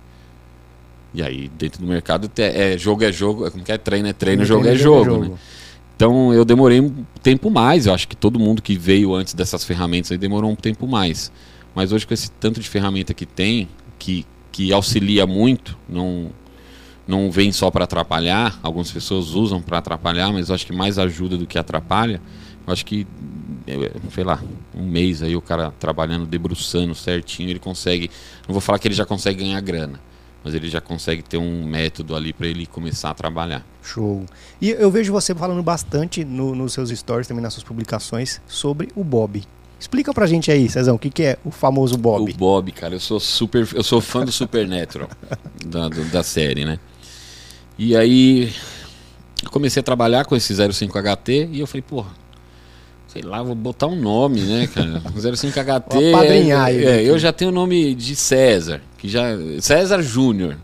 Speaker 2: E aí, dentro do mercado, é, jogo é jogo, é como que é treino é treino, jogo é jogo, né? Então eu demorei um tempo mais, eu acho que todo mundo que veio antes dessas ferramentas aí demorou um tempo mais. Mas hoje com esse tanto de ferramenta que tem, que, que auxilia muito, não não vem só para atrapalhar, algumas pessoas usam para atrapalhar, mas eu acho que mais ajuda do que atrapalha. Eu acho que sei lá, um mês aí o cara trabalhando, debruçando certinho, ele consegue, não vou falar que ele já consegue ganhar grana, mas ele já consegue ter um método ali para ele começar a trabalhar.
Speaker 1: Show. E eu vejo você falando bastante no- nos seus stories, também nas suas publicações, sobre o Bob. Explica pra gente aí, Cezão, o que, que é o famoso Bob?
Speaker 2: O Bob, cara, eu sou super, eu sou fã do Supernatural da, do- da série, né? E aí eu comecei a trabalhar com esse 05HT e eu falei, porra, sei lá, vou botar um nome, né, cara? 05HT.
Speaker 1: Vou apadrinhar
Speaker 2: é, é, eu já tenho o nome de César, que já César Júnior.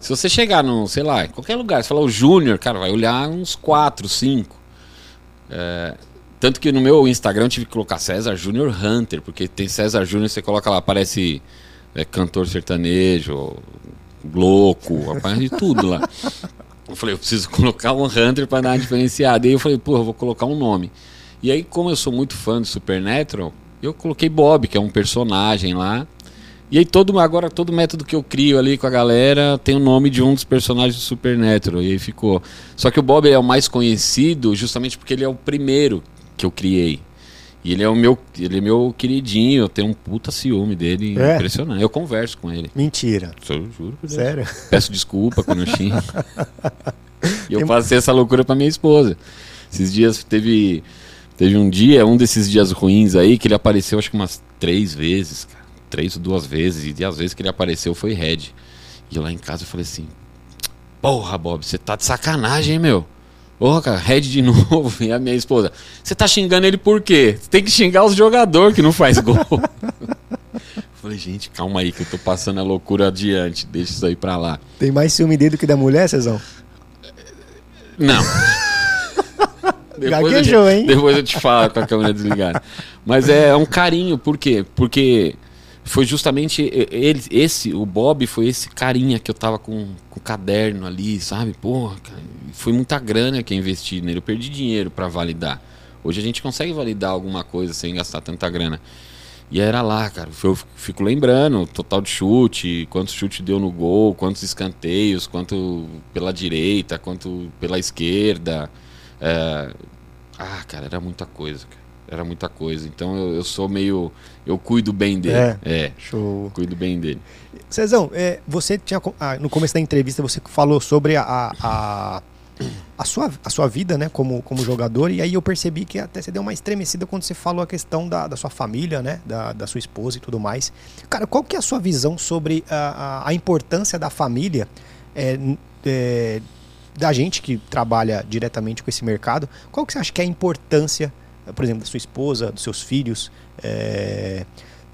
Speaker 2: Se você chegar no, sei lá, em qualquer lugar, você falar o Júnior, cara, vai olhar uns 4, 5. Tanto que no meu Instagram eu tive que colocar César Júnior Hunter, porque tem César Júnior, você coloca lá, aparece é, cantor sertanejo, louco, aparece tudo lá. Eu falei, eu preciso colocar um Hunter para dar uma diferenciada. E aí eu falei, pô, eu vou colocar um nome. E aí, como eu sou muito fã de Supernatural, eu coloquei Bob, que é um personagem lá. E aí todo agora todo método que eu crio ali com a galera tem o nome de um dos personagens do Supernatural e aí ficou. Só que o Bob é o mais conhecido justamente porque ele é o primeiro que eu criei. E ele é o meu, ele é meu queridinho, eu tenho um puta ciúme dele,
Speaker 1: É?
Speaker 2: impressionante. Eu converso com ele.
Speaker 1: Mentira.
Speaker 2: Eu juro por Deus.
Speaker 1: Sério?
Speaker 2: Peço desculpa quando eu xingo. e eu passei essa loucura pra minha esposa. Esses dias teve teve um dia, um desses dias ruins aí que ele apareceu acho que umas três vezes, cara. Três ou duas vezes. E as vezes que ele apareceu foi Red. E lá em casa eu falei assim: Porra, Bob, você tá de sacanagem, hein, meu? Porra, cara, Red de novo. E a minha esposa: Você tá xingando ele por quê? Você tem que xingar os jogadores que não faz gol. Falei, gente, calma aí que eu tô passando a loucura adiante. Deixa isso aí pra lá.
Speaker 1: Tem mais ciúme dele do que da mulher, Cezão?
Speaker 2: Não. Depois,
Speaker 1: Gaguejou,
Speaker 2: eu,
Speaker 1: hein?
Speaker 2: depois eu te falo com a câmera desligada. Mas é um carinho, por quê? Porque foi justamente ele, esse, o Bob foi esse carinha que eu tava com, com o caderno ali, sabe? Porra, cara, foi muita grana que eu investi nele. Eu perdi dinheiro pra validar. Hoje a gente consegue validar alguma coisa sem gastar tanta grana. E era lá, cara. Eu fico lembrando, total de chute, quantos chute deu no gol, quantos escanteios, quanto pela direita, quanto pela esquerda. É, Ah, cara, era muita coisa, cara. Era muita coisa. Então eu, eu sou meio. Eu cuido bem dele.
Speaker 1: É.
Speaker 2: É,
Speaker 1: Show.
Speaker 2: cuido bem dele.
Speaker 1: Cezão, é, você tinha. ah, no começo da entrevista você falou sobre a, a, a, sua, a sua vida, né, como, como jogador, e aí eu percebi que até você deu uma estremecida quando você falou a questão da, da sua família, né? Da, da sua esposa e tudo mais. Cara, qual que é a sua visão sobre a, a, a importância da família? é, é, da gente que trabalha diretamente com esse mercado, qual que você acha que é a importância, por exemplo, da sua esposa, dos seus filhos, é,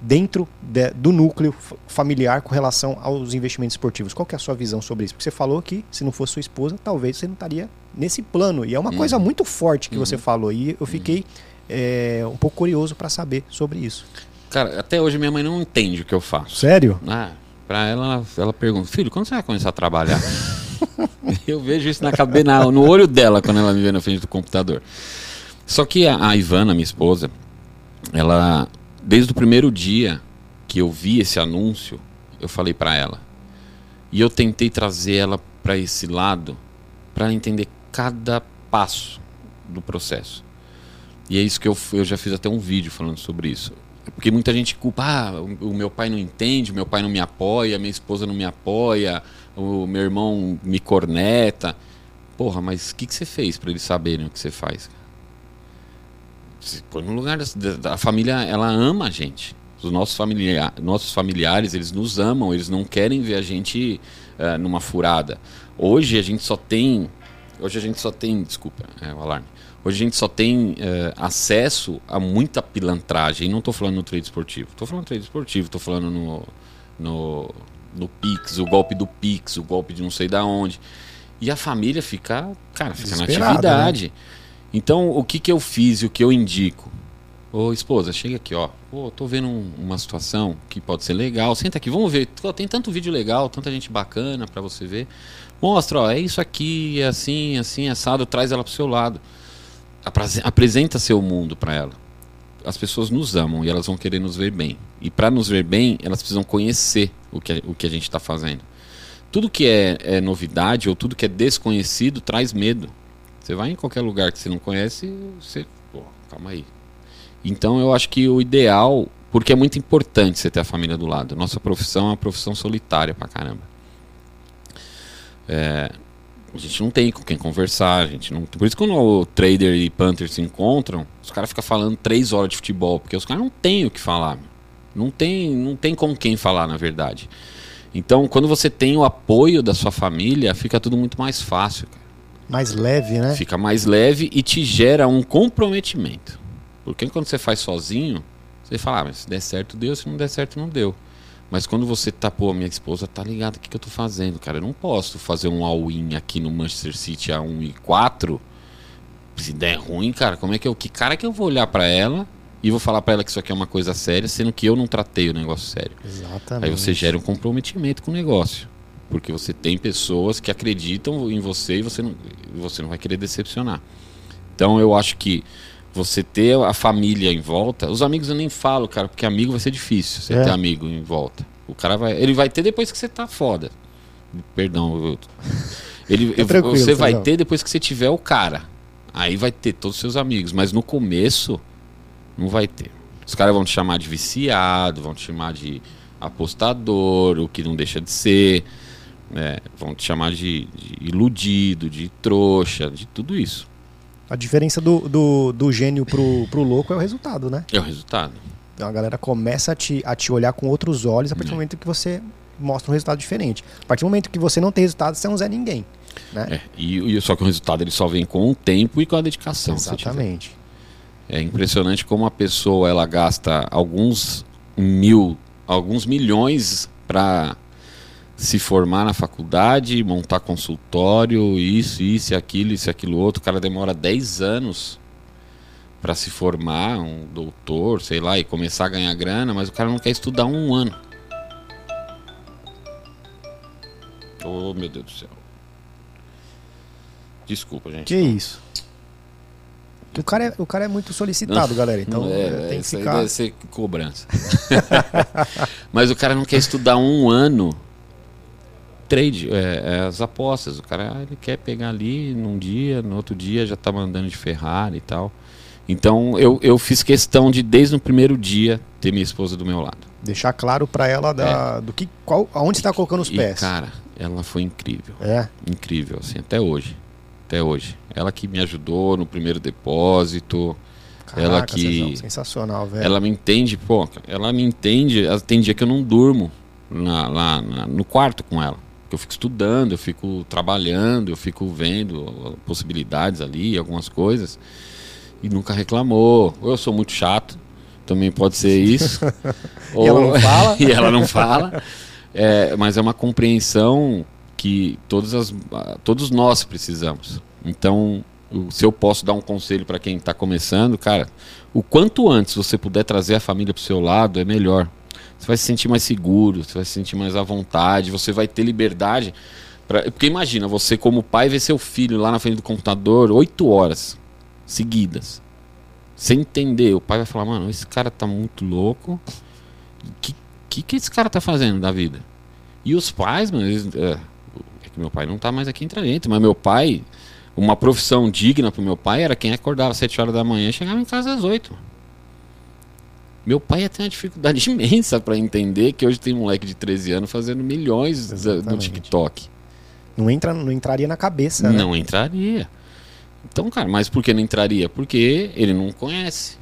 Speaker 1: dentro de- do núcleo fa- familiar com relação aos investimentos esportivos? Qual que é a sua visão sobre isso? Porque você falou que se não fosse sua esposa, talvez você não estaria nesse plano. E é uma
Speaker 2: Uhum.
Speaker 1: coisa muito forte que você
Speaker 2: Uhum.
Speaker 1: falou. E eu fiquei é, um pouco curioso para saber sobre isso.
Speaker 2: Cara, até hoje minha mãe não entende o que eu faço.
Speaker 1: Sério?
Speaker 2: Ah, pra ela, ela, ela pergunta, filho, quando você vai começar a trabalhar? eu vejo isso na cabeça, no olho dela quando ela me vê na frente do computador. Só que a, a Ivana, minha esposa, ela, desde o primeiro dia que eu vi esse anúncio, eu falei para ela. E eu tentei trazer ela para esse lado, para entender cada passo do processo. E é isso que eu, eu já fiz até um vídeo falando sobre isso. Porque muita gente culpa, ah, o meu pai não entende, o meu pai não me apoia, minha esposa não me apoia, o meu irmão me corneta. Porra, mas o que, que você fez para eles saberem o que você faz? Se põe no lugar da, família, ela ama a gente. Os nossos, familia nossos familiares, eles nos amam, eles não querem ver a gente uh, numa furada. Hoje a gente só tem. Hoje a gente só tem. Desculpa, é o alarme. Hoje a gente só tem uh, acesso a muita pilantragem. não estou falando no trade esportivo. Estou falando no trade esportivo, estou falando no, no, no Pix, o golpe do Pix, o golpe de não sei da onde. E a família fica, cara, fica na atividade. Né? Então, o que, que eu fiz e o que eu indico? Ô, esposa, chega aqui, ó. Pô, tô vendo um, uma situação que pode ser legal. Senta aqui, vamos ver. Tem tanto vídeo legal, tanta gente bacana para você ver. Mostra, ó, é isso aqui, é assim, assim, assado. Traz ela pro seu lado. Apresenta seu mundo para ela. As pessoas nos amam e elas vão querer nos ver bem. E para nos ver bem, elas precisam conhecer o que, o que a gente está fazendo. Tudo que é, é novidade ou tudo que é desconhecido traz medo. Você vai em qualquer lugar que você não conhece, você. Pô, calma aí. Então eu acho que o ideal, porque é muito importante você ter a família do lado. Nossa profissão é uma profissão solitária pra caramba. É, a gente não tem com quem conversar, a gente não. Por isso quando o trader e punter se encontram, os caras ficam falando três horas de futebol, porque os caras não têm o que falar. Não tem, não tem com quem falar, na verdade. Então, quando você tem o apoio da sua família, fica tudo muito mais fácil. Cara.
Speaker 1: Mais leve, né?
Speaker 2: Fica mais leve e te gera um comprometimento. Porque quando você faz sozinho, você fala, ah, mas se der certo, deu, se não der certo, não deu. Mas quando você tá, pô, minha esposa tá ligada o que, que eu tô fazendo, cara. Eu não posso fazer um all-in aqui no Manchester City a 1 e 4. Se der ruim, cara, como é que eu. Que cara que eu vou olhar para ela e vou falar para ela que isso aqui é uma coisa séria, sendo que eu não tratei o negócio sério.
Speaker 1: Exatamente.
Speaker 2: Aí você gera um comprometimento com o negócio. Porque você tem pessoas que acreditam em você e você não, você não vai querer decepcionar. Então eu acho que você ter a família em volta, os amigos eu nem falo, cara, porque amigo vai ser difícil você é. ter amigo em volta. O cara vai, ele vai ter depois que você tá foda. Perdão, eu, ele, é você vai não. ter depois que você tiver o cara. Aí vai ter todos os seus amigos, mas no começo não vai ter. Os caras vão te chamar de viciado, vão te chamar de apostador, o que não deixa de ser. É, vão te chamar de, de, iludido, de trouxa, de tudo isso.
Speaker 1: A diferença do, do, do gênio pro, pro louco é o resultado, né?
Speaker 2: É o resultado.
Speaker 1: Então a galera começa a te, a te olhar com outros olhos a partir do momento que você mostra um resultado diferente. A partir do momento que você não tem resultado, você é um Zé Ninguém. Né?
Speaker 2: É, e, e, só que o resultado ele só vem com o tempo e com a dedicação.
Speaker 1: Exatamente.
Speaker 2: É impressionante como a pessoa ela gasta alguns mil, alguns milhões para se formar na faculdade, montar consultório, isso, isso, aquilo, isso, aquilo outro. O cara demora 10 anos para se formar, um doutor, sei lá, e começar a ganhar grana, mas o cara não quer estudar um ano. Oh, meu Deus do céu. Desculpa, gente.
Speaker 1: Que isso? O cara é, o cara é muito solicitado, galera. Então é, tem que ficar.
Speaker 2: deve ser cobrança. mas o cara não quer estudar um ano trade, é, é, as apostas. O cara ele quer pegar ali num dia, no outro dia já tá mandando de Ferrari e tal. Então eu, eu fiz questão de, desde o primeiro dia, ter minha esposa do meu lado.
Speaker 1: Deixar claro para ela da, é. do que, qual, aonde está colocando os pés.
Speaker 2: E, cara, ela foi incrível.
Speaker 1: É.
Speaker 2: Incrível, assim, até hoje. Até hoje. Ela que me ajudou no primeiro depósito. Caraca, ela que.
Speaker 1: Sensacional, velho.
Speaker 2: Ela me entende, pô, ela me entende. Tem dia que eu não durmo lá, lá no quarto com ela eu fico estudando, eu fico trabalhando, eu fico vendo possibilidades ali, algumas coisas. E nunca reclamou. Ou eu sou muito chato, também pode ser isso.
Speaker 1: ou... e ela não fala.
Speaker 2: e ela não fala. É, mas é uma compreensão que todas as, todos nós precisamos. Então, se eu posso dar um conselho para quem está começando, cara, o quanto antes você puder trazer a família para o seu lado, é melhor você vai se sentir mais seguro, você vai se sentir mais à vontade, você vai ter liberdade. Pra... Porque imagina, você como pai ver seu filho lá na frente do computador oito horas seguidas. Você entender, o pai vai falar, mano, esse cara tá muito louco. O que, que, que esse cara tá fazendo da vida? E os pais, mano, eles, é, é que meu pai não tá mais aqui entre a gente, mas meu pai, uma profissão digna pro meu pai era quem acordava às 7 horas da manhã e chegava em casa às 8. Meu pai ia ter uma dificuldade imensa para entender que hoje tem um moleque de 13 anos fazendo milhões no TikTok.
Speaker 1: Não, entra, não entraria na cabeça,
Speaker 2: né? Não entraria. Então, cara, mas por que não entraria? Porque ele não conhece.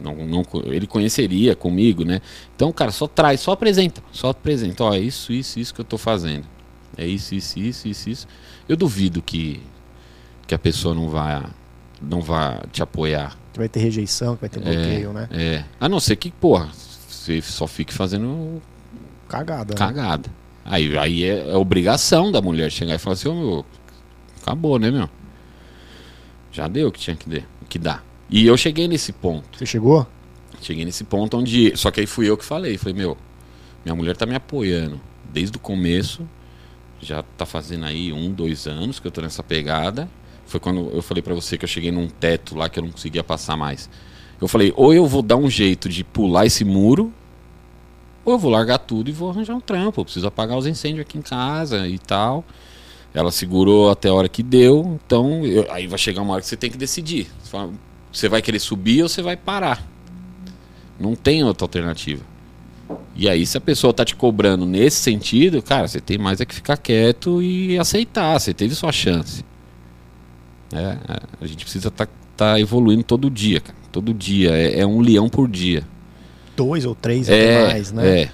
Speaker 2: Não, não, ele conheceria comigo, né? Então, cara, só traz, só apresenta. Só apresenta. Ó, é isso, isso, isso que eu tô fazendo. É isso, isso, isso, isso, isso. Eu duvido que, que a pessoa não vá, não vá te apoiar.
Speaker 1: Que vai ter rejeição, que vai ter bloqueio,
Speaker 2: é,
Speaker 1: né?
Speaker 2: É. A não ser que, porra, você só fique fazendo
Speaker 1: cagada.
Speaker 2: Né? Cagada. Né? Aí, aí é, é, obrigação da mulher chegar e falar assim, ô oh, meu, acabou, né, meu? Já deu o que tinha que, dar, que dar. E eu cheguei nesse ponto.
Speaker 1: Você chegou?
Speaker 2: Cheguei nesse ponto onde. Só que aí fui eu que falei. Falei, meu, minha mulher tá me apoiando desde o começo. Já tá fazendo aí um, dois anos que eu tô nessa pegada. Foi quando eu falei para você que eu cheguei num teto lá que eu não conseguia passar mais. Eu falei, ou eu vou dar um jeito de pular esse muro, ou eu vou largar tudo e vou arranjar um trampo. Eu preciso apagar os incêndios aqui em casa e tal. Ela segurou até a hora que deu, então eu, aí vai chegar uma hora que você tem que decidir. Você, você vai querer subir ou você vai parar. Não tem outra alternativa. E aí, se a pessoa tá te cobrando nesse sentido, cara, você tem mais é que ficar quieto e aceitar. Você teve sua chance. É, a gente precisa estar tá, tá evoluindo todo dia, cara. Todo dia. É, é, um leão por dia.
Speaker 1: Dois ou três é, mais, né?
Speaker 2: É.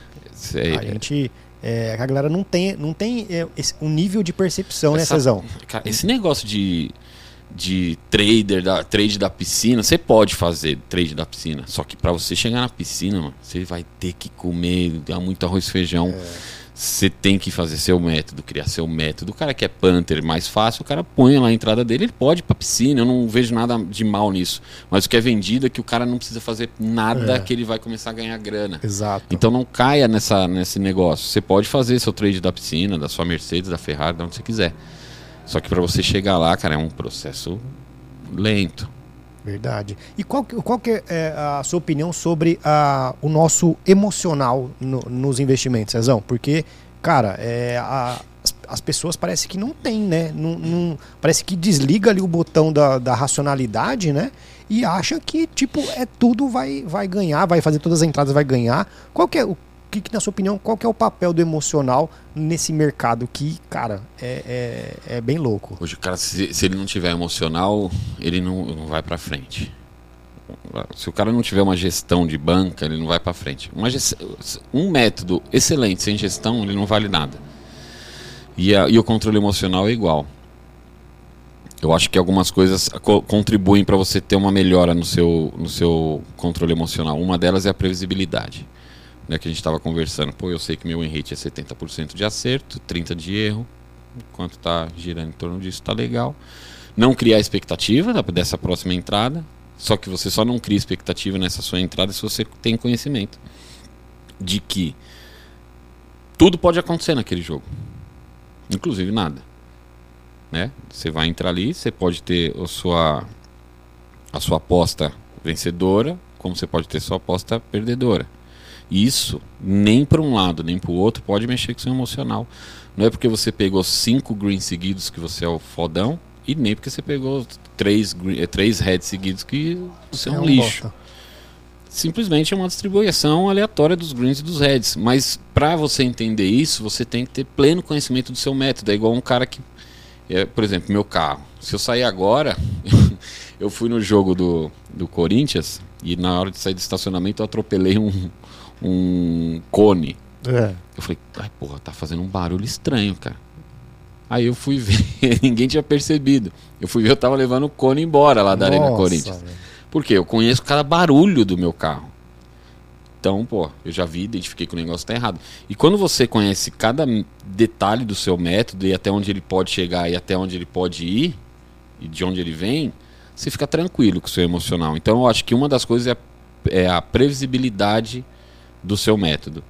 Speaker 1: a gente é, a galera não tem, não tem é, esse, um nível de percepção, né, Essa, né, Cezão?
Speaker 2: Cara, esse negócio de, de trader, da, trade da piscina, você pode fazer trade da piscina. Só que para você chegar na piscina, mano, você vai ter que comer muito arroz e feijão. É você tem que fazer seu método, criar seu método. O cara que é Panther mais fácil, o cara põe lá a entrada dele, ele pode ir pra piscina, eu não vejo nada de mal nisso. Mas o que é vendido é que o cara não precisa fazer nada é. que ele vai começar a ganhar grana.
Speaker 1: Exato.
Speaker 2: Então não caia nessa, nesse negócio. Você pode fazer seu trade da piscina, da sua Mercedes, da Ferrari, de onde você quiser. Só que para você chegar lá, cara, é um processo lento.
Speaker 1: Verdade. E qual, qual que é a sua opinião sobre a, o nosso emocional no, nos investimentos, Cezão? Porque, cara, é, a, as, as, pessoas parece que não tem, né? Não, não, parece que desliga ali o botão da, da racionalidade, né? E acha que, tipo, é tudo vai, vai ganhar, vai fazer todas as entradas, vai ganhar. Qual que é o que, que, na sua opinião, qual que é o papel do emocional nesse mercado que, cara, é, é, é bem louco?
Speaker 2: Hoje, cara, se, se, ele não tiver emocional, ele não, não vai para frente. Se o cara não tiver uma gestão de banca, ele não vai para frente. Uma um método excelente sem gestão, ele não vale nada. E, a, e o controle emocional é igual. Eu acho que algumas coisas co contribuem para você ter uma melhora no seu, no seu controle emocional. Uma delas é a previsibilidade né, que a gente estava conversando, pô, eu sei que meu enrite é 70% de acerto, 30% de erro, enquanto está girando em torno disso, está legal. Não criar expectativa dessa próxima entrada, só que você só não cria expectativa nessa sua entrada se você tem conhecimento de que tudo pode acontecer naquele jogo, inclusive nada. Né? Você vai entrar ali, você pode ter a sua, a sua aposta vencedora, como você pode ter sua aposta perdedora. Isso, nem para um lado, nem para o outro, pode mexer com o seu emocional. Não é porque você pegou cinco greens seguidos que você é o fodão, e nem porque você pegou três, eh, três heads seguidos que você é um, é um lixo. Bota. Simplesmente é uma distribuição aleatória dos greens e dos heads. Mas para você entender isso, você tem que ter pleno conhecimento do seu método. É igual um cara que. É, por exemplo, meu carro. Se eu sair agora, eu fui no jogo do, do Corinthians e na hora de sair do estacionamento eu atropelei um, um cone. É. Eu falei, ai porra, tá fazendo um barulho estranho, cara. Aí eu fui ver, ninguém tinha percebido. Eu fui ver, eu tava levando o cone embora lá da Nossa, Arena Corinthians. Véio. Por quê? Eu conheço cada barulho do meu carro. Então, pô, eu já vi, identifiquei que o negócio tá errado. E quando você conhece cada detalhe do seu método e até onde ele pode chegar e até onde ele pode ir e de onde ele vem, você fica tranquilo com o seu emocional. Então, eu acho que uma das coisas é, é a previsibilidade do seu método.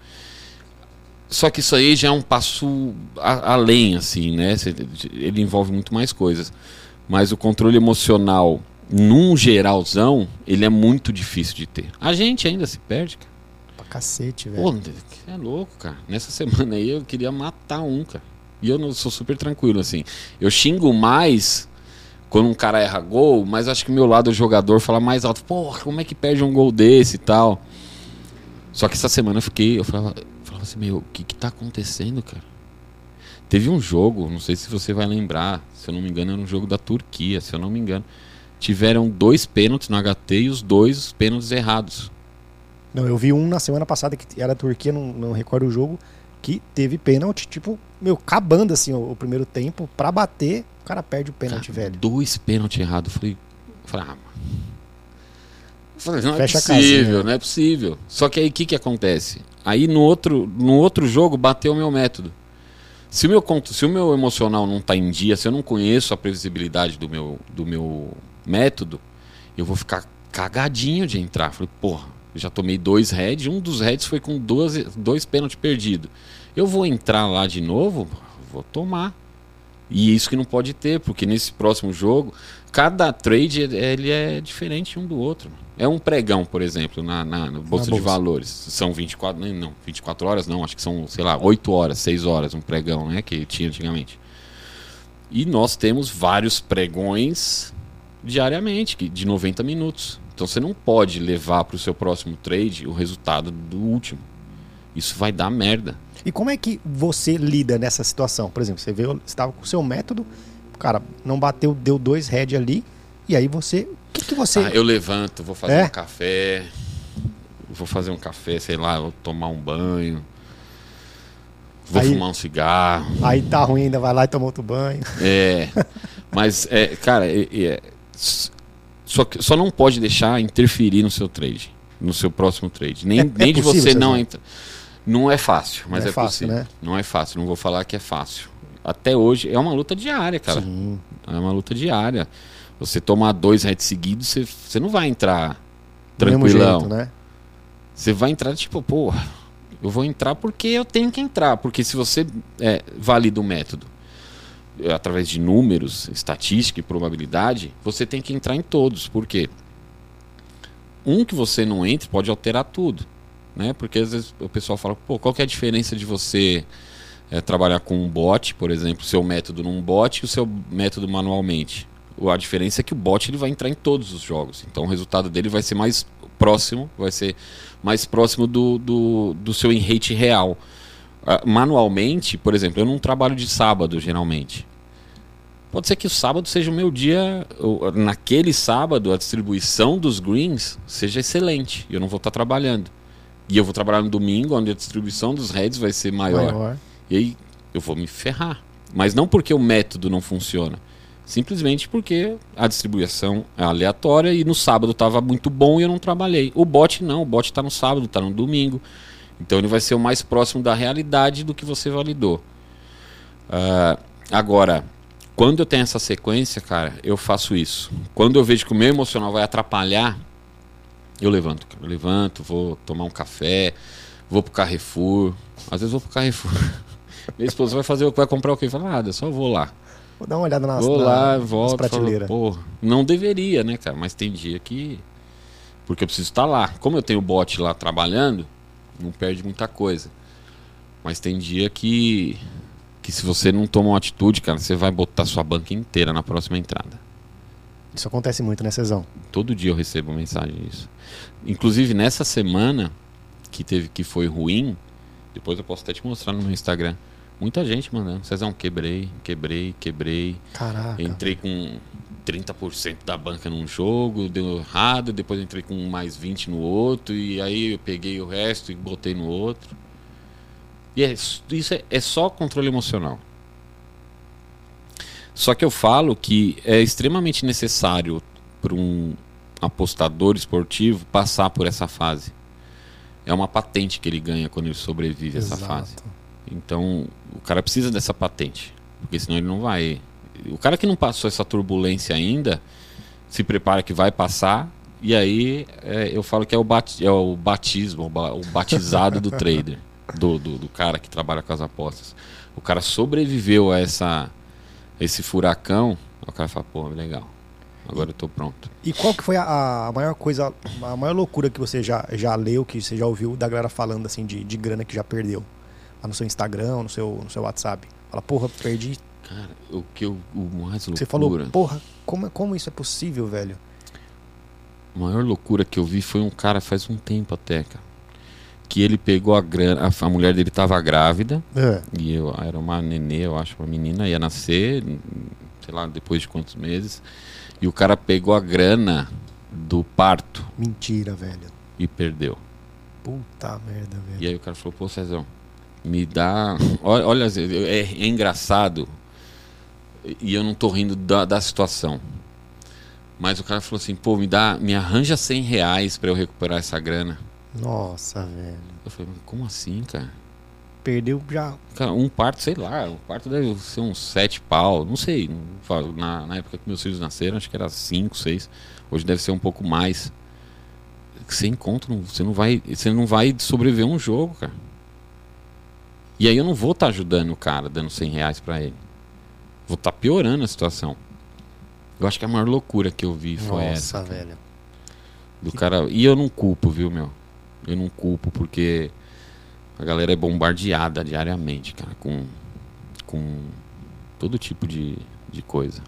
Speaker 2: Só que isso aí já é um passo a, além, assim, né? Ele envolve muito mais coisas. Mas o controle emocional num geralzão, ele é muito difícil de ter. A gente ainda se perde, cara.
Speaker 1: Pra cacete, velho.
Speaker 2: Pô, é louco, cara. Nessa semana aí eu queria matar um, cara. E eu não sou super tranquilo, assim. Eu xingo mais quando um cara erra gol, mas acho que meu lado jogador fala mais alto. Porra, como é que perde um gol desse e tal? Só que essa semana eu fiquei, eu falava, eu falava assim, meu, o que que tá acontecendo, cara? Teve um jogo, não sei se você vai lembrar, se eu não me engano, era um jogo da Turquia, se eu não me engano. Tiveram dois pênaltis no HT e os dois pênaltis errados.
Speaker 1: Não, eu vi um na semana passada que era a Turquia, não, não recordo o jogo, que teve pênalti, tipo, meu, acabando assim o, o primeiro tempo, pra bater, o cara perde o pênalti,
Speaker 2: Cara,
Speaker 1: velho.
Speaker 2: Dois pênaltis errados. Falei, eu falei, ah, mano. Falei, não
Speaker 1: Fecha
Speaker 2: é possível,
Speaker 1: casinha.
Speaker 2: não é possível. Só que aí o que, que acontece? Aí no outro, no outro jogo bateu o meu método. Se o meu, se o meu emocional não tá em dia, se eu não conheço a previsibilidade do meu, do meu método, eu vou ficar cagadinho de entrar. Falei, porra, já tomei dois heads, um dos heads foi com dois, dois pênaltis perdidos. Eu vou entrar lá de novo, vou tomar. E isso que não pode ter, porque nesse próximo jogo, cada trade ele é diferente um do outro. É um pregão, por exemplo, na, na, na bolsa de
Speaker 1: bolsa.
Speaker 2: valores. São 24, nem- não, 24 horas não, acho que são, sei lá, 8 horas, 6 horas um pregão, né, que tinha antigamente. E nós temos vários pregões diariamente, de 90 minutos. Então você não pode levar para o seu próximo trade o resultado do último. Isso vai dar merda.
Speaker 1: E como é que você lida nessa situação? Por exemplo, você você estava com o seu método, o cara não bateu, deu dois head ali, e aí você. O que, que você.
Speaker 2: Ah, eu levanto, vou fazer
Speaker 1: É?
Speaker 2: um café, vou fazer um café, sei lá, vou tomar um banho, vou
Speaker 1: Aí-
Speaker 2: fumar um cigarro.
Speaker 1: Aí tá ruim, ainda vai lá e toma outro banho.
Speaker 2: É, mas, é, cara, é- é, só, só não pode deixar interferir no seu trade, no seu próximo trade. Nem,
Speaker 1: É- é
Speaker 2: nem de você não
Speaker 1: Cezão?
Speaker 2: Não é fácil, mas
Speaker 1: Não é
Speaker 2: é,
Speaker 1: fácil,
Speaker 2: possível.
Speaker 1: né?
Speaker 2: Não é fácil, não vou falar que é fácil. Até hoje é uma luta diária, cara.
Speaker 1: Sim.
Speaker 2: É uma luta diária. Você tomar dois heads seguidos, você, você não vai entrar tranquilão.
Speaker 1: jeito, né?
Speaker 2: Você vai entrar tipo, pô, eu vou entrar porque eu tenho que entrar. Porque se você é, valida o método é, através de números, estatística e probabilidade, você tem que entrar em todos. Por quê? Um que você não entre pode alterar tudo. Né? Porque às vezes o pessoal fala, pô, qual que é a diferença de você é, trabalhar com um bot, por exemplo, seu método num bot e o seu método manualmente? A diferença é que o bot ele vai entrar em todos os jogos. Então o resultado dele vai ser mais próximo, vai ser mais próximo do, do, do seu rate real. Ah, manualmente, por exemplo, eu não trabalho de sábado geralmente. Pode ser que o sábado seja o meu dia, naquele sábado a distribuição dos greens seja excelente e eu não vou estar trabalhando. E eu vou trabalhar no domingo, onde a distribuição dos heads vai ser maior.
Speaker 1: Maior.
Speaker 2: E aí eu vou me ferrar. Mas não porque o método não funciona. Simplesmente porque a distribuição é aleatória e no sábado estava muito bom e eu não trabalhei. O bot não, o bot está no sábado, está no domingo. Então ele vai ser o mais próximo da realidade do que você validou. Ah, agora, quando eu tenho essa sequência, cara, eu faço isso. Quando eu vejo que o meu emocional vai atrapalhar, eu levanto. cara. Eu levanto, vou tomar um café, vou pro Carrefour. Às vezes vou pro Carrefour. Minha esposa vai fazer, vai comprar o quê? Fala, nada, só vou lá.
Speaker 1: Vou dar uma olhada nas,
Speaker 2: Vou
Speaker 1: na-
Speaker 2: lá,
Speaker 1: nas
Speaker 2: volto, falo,
Speaker 1: prateleiras.
Speaker 2: pô, não deveria, né, cara? Mas tem dia que. Porque eu preciso estar lá. Como eu tenho o bot lá trabalhando, não perde muita coisa. Mas tem dia que. Que se você não toma uma atitude, cara, você vai botar sua banca inteira na próxima entrada.
Speaker 1: Isso acontece muito, né, Cezão?
Speaker 2: Todo dia eu recebo mensagem disso. Inclusive nessa semana que teve que foi ruim, depois eu posso até te mostrar no meu Instagram. Muita gente mandando, Cezão, quebrei, quebrei, quebrei.
Speaker 1: Caraca.
Speaker 2: Entrei com 30% da banca num jogo, deu errado, depois entrei com mais 20 no outro, e aí eu peguei o resto e botei no outro. E é, isso é, é só controle emocional. Só que eu falo que é extremamente necessário para um apostador esportivo passar por essa fase. É uma patente que ele ganha quando ele sobrevive a essa fase. Então, o cara precisa dessa patente, porque senão ele não vai. O cara que não passou essa turbulência ainda, se prepara que vai passar, e aí é, eu falo que é o, bati- é o batismo, o ba- o batizado do trader, do, do, do cara que trabalha com as apostas. O cara sobreviveu a essa, esse furacão, o cara fala, pô, legal. Agora eu tô pronto.
Speaker 1: E qual que foi a, a maior coisa, a maior loucura que você já, já leu, que você já ouviu da galera falando assim de, de grana que já perdeu? Lá no seu Instagram, no seu, no seu WhatsApp. Fala, porra, perdi.
Speaker 2: Cara, o que eu, o mais loucura.
Speaker 1: Você falou, porra, como, como isso é possível, velho?
Speaker 2: A maior loucura que eu vi foi um cara faz um tempo até, cara. Que ele pegou a grana. A, a mulher dele tava grávida.
Speaker 1: É.
Speaker 2: E eu era uma nenê, eu acho, uma menina, ia nascer, sei lá, depois de quantos meses. E o cara pegou a grana do parto
Speaker 1: Mentira, velho.
Speaker 2: e perdeu.
Speaker 1: Puta merda, velho.
Speaker 2: E aí o cara falou, pô, Cezão, me dá. Olha, olha, é, é engraçado. E eu não tô rindo da, da situação. Mas o cara falou assim, pô, me dá. Me arranja 100 reais pra eu recuperar essa grana.
Speaker 1: Nossa, velho.
Speaker 2: Eu falei, como assim, cara?
Speaker 1: Perdeu já.
Speaker 2: Cara, um parto, sei lá, um parto deve ser uns sete pau, não sei. Na, na época que meus filhos nasceram, acho que era cinco, seis. Hoje deve ser um pouco mais. Você encontra, você não vai, você não vai sobreviver a um jogo, cara. E aí eu não vou estar ajudando o cara, dando 100 reais pra ele. Vou estar piorando a situação. Eu acho que a maior loucura que eu vi foi essa.
Speaker 1: Nossa, velho.
Speaker 2: Do cara. E eu não culpo, viu, meu? Eu não culpo, porque a galera é bombardeada diariamente, cara, com, com todo tipo de, de coisa.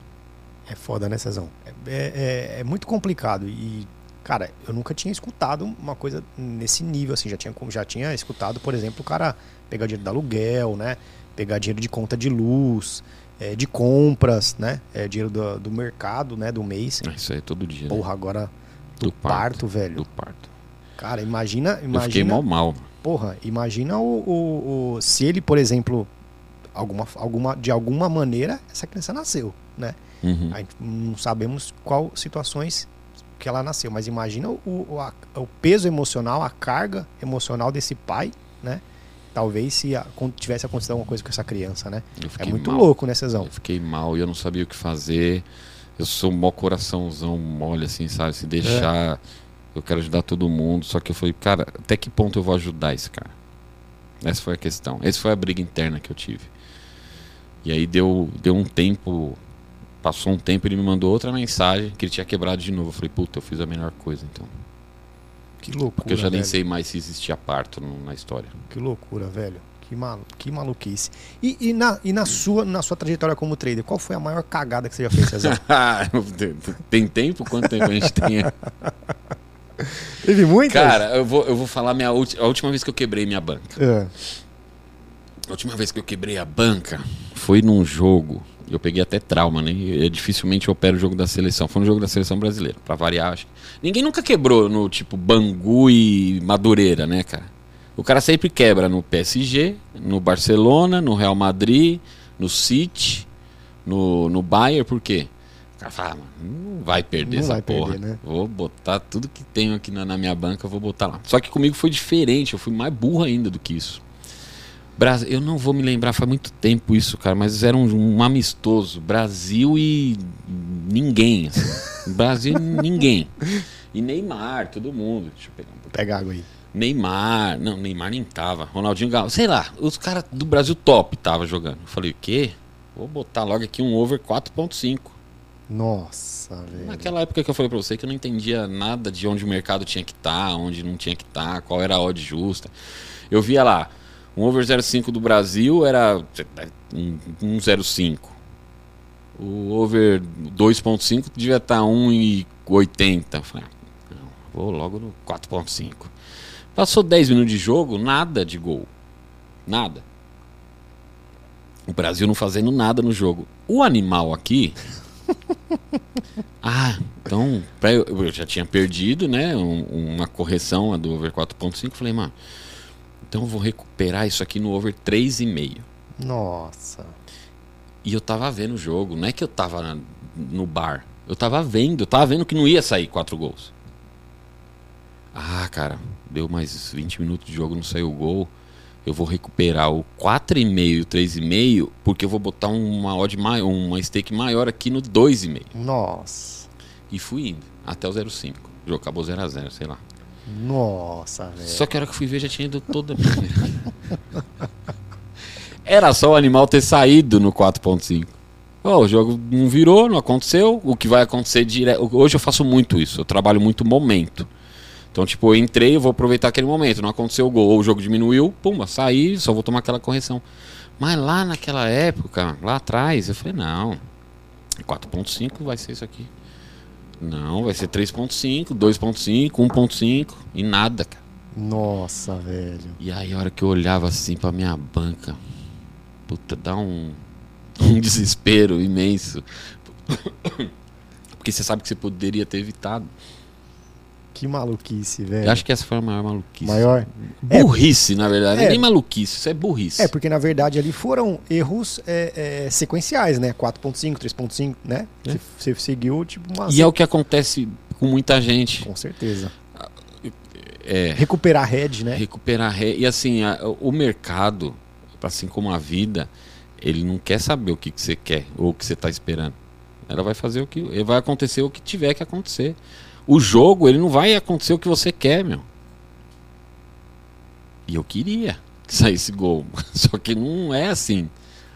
Speaker 1: É foda, né, Cezão? É, é, é muito complicado. E, cara, eu nunca tinha escutado uma coisa nesse nível, assim. Já tinha, já tinha escutado, por exemplo, o cara pegar dinheiro do aluguel, né? Pegar dinheiro de conta de luz, é, de compras, né? É, dinheiro do, do mercado, né? Do mês.
Speaker 2: Ah, Isso aí é todo dia. né?
Speaker 1: Porra, agora do,
Speaker 2: Do
Speaker 1: parto,
Speaker 2: parto,
Speaker 1: velho.
Speaker 2: Do parto.
Speaker 1: Cara, imagina,
Speaker 2: Eu fiquei
Speaker 1: imagina.
Speaker 2: mal mal.
Speaker 1: Porra, imagina o, o- o- se ele, por exemplo, alguma, alguma, de alguma maneira, essa criança nasceu, né?
Speaker 2: Uhum.
Speaker 1: Não sabemos qual situações que ela nasceu, mas imagina o, o, a- o peso emocional, a carga emocional desse pai, né? Talvez se a- tivesse acontecido alguma coisa com essa criança, né? É muito
Speaker 2: mal.
Speaker 1: louco, né, Cezão?
Speaker 2: Eu fiquei mal e eu não sabia o que fazer. Eu sou mó coraçãozão mole, assim, sabe? Se deixar. Eu quero ajudar todo mundo. Só que eu falei, cara, até que ponto eu vou ajudar esse cara? Essa foi a questão. Essa foi a briga interna que eu tive. E aí deu, deu um tempo. Passou um tempo ele me mandou outra mensagem que ele tinha quebrado de novo. Eu falei, puta, eu fiz a melhor coisa então.
Speaker 1: Que loucura,
Speaker 2: Porque eu já nem
Speaker 1: velho.
Speaker 2: sei mais se existia parto na história.
Speaker 1: Que loucura, velho. Que, malu que maluquice. E, e na, e na, sua, na sua trajetória como trader, qual foi a maior cagada que você já fez, Cezão?
Speaker 2: tem tempo? Quanto tempo a gente tem?
Speaker 1: Teve muitas?
Speaker 2: Cara, eu vou, eu vou falar minha ulti- a última vez que eu quebrei minha banca.
Speaker 1: É.
Speaker 2: A última vez que eu quebrei a banca foi num jogo. Eu peguei até trauma, né? Eu dificilmente opero o jogo da seleção. Foi no jogo da seleção brasileira, pra variar, acho. Ninguém nunca quebrou no tipo Bangu e Madureira, né, cara? O cara sempre quebra no PSG, no Barcelona, no Real Madrid, no City, no, no Bayern, por quê? Cara fala, não vai perder
Speaker 1: Não
Speaker 2: essa
Speaker 1: vai
Speaker 2: porra.
Speaker 1: perder, né?
Speaker 2: Vou botar tudo que tenho aqui na, na minha banca, vou botar lá. Só que comigo foi diferente, eu fui mais burro ainda do que isso. Brasil, eu não vou me lembrar, faz muito tempo isso, cara, mas era um, um amistoso. Brasil e ninguém. assim. Brasil e ninguém. E Neymar, todo mundo. Deixa eu pegar um pouquinho.
Speaker 1: Pega água aí.
Speaker 2: Neymar, não, Neymar nem tava. Ronaldinho Gaúcho, sei lá, os caras do Brasil top tava jogando. Eu falei, o quê? Vou botar logo aqui um over 4.5.
Speaker 1: Nossa, velho.
Speaker 2: Naquela época que eu falei pra você que eu não entendia nada de onde o mercado tinha que estar, onde não tinha que estar, qual era a odd justa. Eu via lá, um over 0,5 do Brasil era um, um 0,5. O over 2.5 devia estar 1,80. Eu Falei, ah, não, vou logo no 4.5. Passou 10 minutos de jogo, nada de gol. Nada. O Brasil não fazendo nada no jogo. O animal aqui ah, então eu, eu já tinha perdido, né? um- uma correção a do over 4.5. Falei, mano, então eu vou recuperar isso aqui no over 3,5.
Speaker 1: Nossa.
Speaker 2: E eu tava vendo o jogo, não é que eu tava no bar. Eu tava vendo, eu tava vendo que não ia sair quatro gols. Ah, cara, deu mais 20 minutos de jogo, não saiu o gol. Eu vou recuperar o 4,5 e o 3,5, porque eu vou botar uma odd maior, uma stake maior aqui no 2,5.
Speaker 1: Nossa.
Speaker 2: E fui indo, até o 0,5. O jogo acabou 0x0, sei lá.
Speaker 1: Nossa, velho.
Speaker 2: Só que a hora que eu fui ver já tinha ido toda. Era só o animal ter saído no 4.5. Ó, o jogo não virou, não aconteceu. O que vai acontecer direto. Hoje eu faço muito isso. Eu trabalho muito momento. Então, tipo, eu entrei, eu vou aproveitar aquele momento. Não aconteceu o gol, ou o jogo diminuiu, pumba, saí, só vou tomar aquela correção. Mas lá naquela época, lá atrás, eu falei, não, 4.5 vai ser isso aqui. Não, vai ser 3.5, 2.5, 1.5 e nada, cara.
Speaker 1: Nossa, velho.
Speaker 2: E aí a hora que eu olhava assim pra minha banca, puta, dá um, um desespero imenso. Porque você sabe que você poderia ter evitado.
Speaker 1: Que maluquice, velho.
Speaker 2: Eu acho que essa foi a maior maluquice.
Speaker 1: Maior?
Speaker 2: Burrice, na verdade.
Speaker 1: É.
Speaker 2: Nem maluquice, isso é burrice.
Speaker 1: É, porque na verdade ali foram erros é, é, sequenciais, né? 4.5, 3.5, né?
Speaker 2: É.
Speaker 1: Você, seguiu, tipo, uma...
Speaker 2: E é o que acontece com muita gente.
Speaker 1: Com certeza.
Speaker 2: É,
Speaker 1: Recuperar a head, né?
Speaker 2: recuperar ré. E assim, a- o mercado, assim como a vida, ele não quer saber o que, que você quer ou o que você está esperando. Ela vai fazer o que. Vai acontecer o que tiver que acontecer. O jogo, ele não vai acontecer o que você quer, meu. E eu queria que saísse gol. Só que não é assim.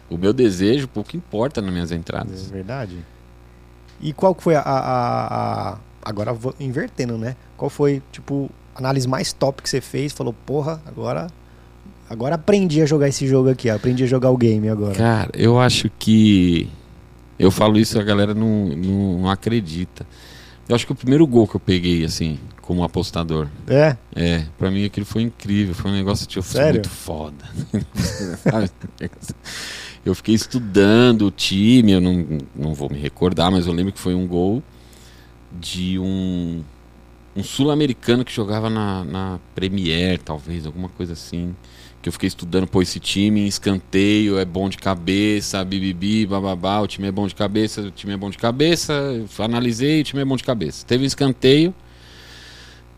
Speaker 2: O meu desejo pouco importa nas minhas
Speaker 1: É
Speaker 2: entradas.
Speaker 1: verdade. E qual foi a, a- a- Agora vou invertendo, né? Qual foi, tipo, a análise mais top que você fez? Falou, porra, agora. Agora aprendi a jogar esse jogo aqui, ó, aprendi a jogar o game agora.
Speaker 2: Cara, eu acho que. Eu falo isso e a galera não, não, não acredita. Eu acho que o primeiro gol que eu peguei, assim, como apostador,
Speaker 1: É?
Speaker 2: é, pra mim aquilo foi incrível. Foi um negócio tipo,
Speaker 1: Sério?
Speaker 2: muito foda. Eu fiquei estudando o time, eu não, não vou me recordar, mas eu lembro que foi um gol de um, um sul-americano que jogava na, na Premier, talvez, alguma coisa assim. Que eu fiquei estudando, pô, esse time em escanteio é bom de cabeça, bibibi, bababá, o time é bom de cabeça, o time é bom de cabeça, analisei, o time é bom de cabeça. Teve um escanteio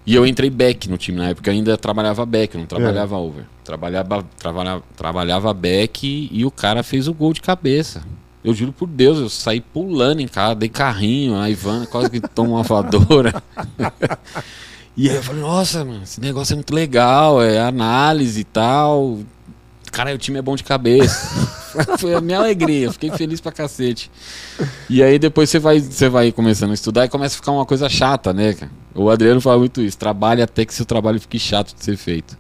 Speaker 2: e eu entrei back no time na época, eu ainda trabalhava back, não trabalhava over. Trabalhava, trabalhava, trabalhava back e o cara fez o gol de cabeça. Eu juro por Deus, eu saí pulando em casa, dei carrinho, a Ivana quase que tomou uma voadora. e aí eu falei, nossa, mano, esse negócio é muito legal, é análise e tal. Cara, o time é bom de cabeça. Foi a minha alegria, fiquei feliz pra cacete. E aí depois você vai, você vai começando a estudar e começa a ficar uma coisa chata, né, cara? O Adriano fala muito isso, trabalhe até que seu trabalho fique chato de ser feito.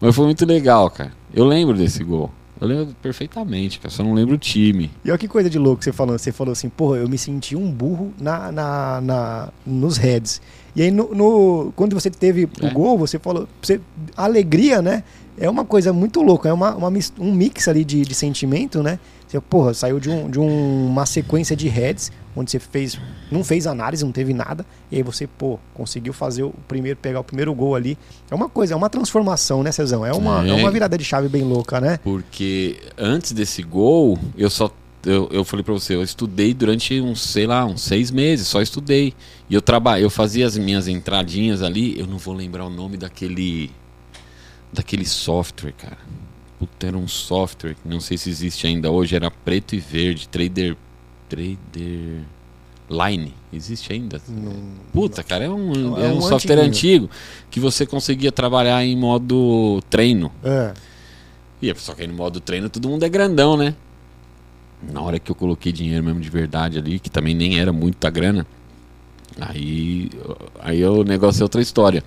Speaker 2: Mas foi muito legal, cara. Eu lembro desse gol. Eu lembro perfeitamente, cara. Só não lembro o time.
Speaker 1: E olha que coisa de louco você falou. Você falou assim, porra, eu me senti um burro na, na, na- nos heads. E aí, no, no- quando você teve
Speaker 2: É.
Speaker 1: o gol, você falou. Você, alegria, né? É uma coisa muito louca. É uma, uma um mix ali de, de sentimento, né? Você, porra, saiu de, um, de um- uma sequência de heads, onde você fez. Não fez análise, não teve nada. E aí você, pô, conseguiu fazer o primeiro, pegar o primeiro gol ali. É uma coisa, é uma transformação, né, Cezão? É uma,
Speaker 2: É.
Speaker 1: é uma virada de chave bem louca, né?
Speaker 2: Porque antes desse gol, eu só. Eu, eu falei pra você, eu estudei durante uns, sei lá, uns seis meses, só estudei. E eu trabalhei, eu fazia as minhas entradinhas ali, eu não vou lembrar o nome daquele. Daquele software, cara. Puta, era um software, que não sei se existe ainda hoje, era preto e verde, trader. Trader. Line. Existe ainda?
Speaker 1: Não-
Speaker 2: Puta, cara, é um,
Speaker 1: É
Speaker 2: é um,
Speaker 1: um
Speaker 2: software antigo que você conseguia trabalhar em modo treino.
Speaker 1: É.
Speaker 2: E só que aí no modo treino todo mundo é grandão, né? Na hora que eu coloquei dinheiro mesmo de verdade ali, que também nem era muita grana, aí, aí o negócio é outra história.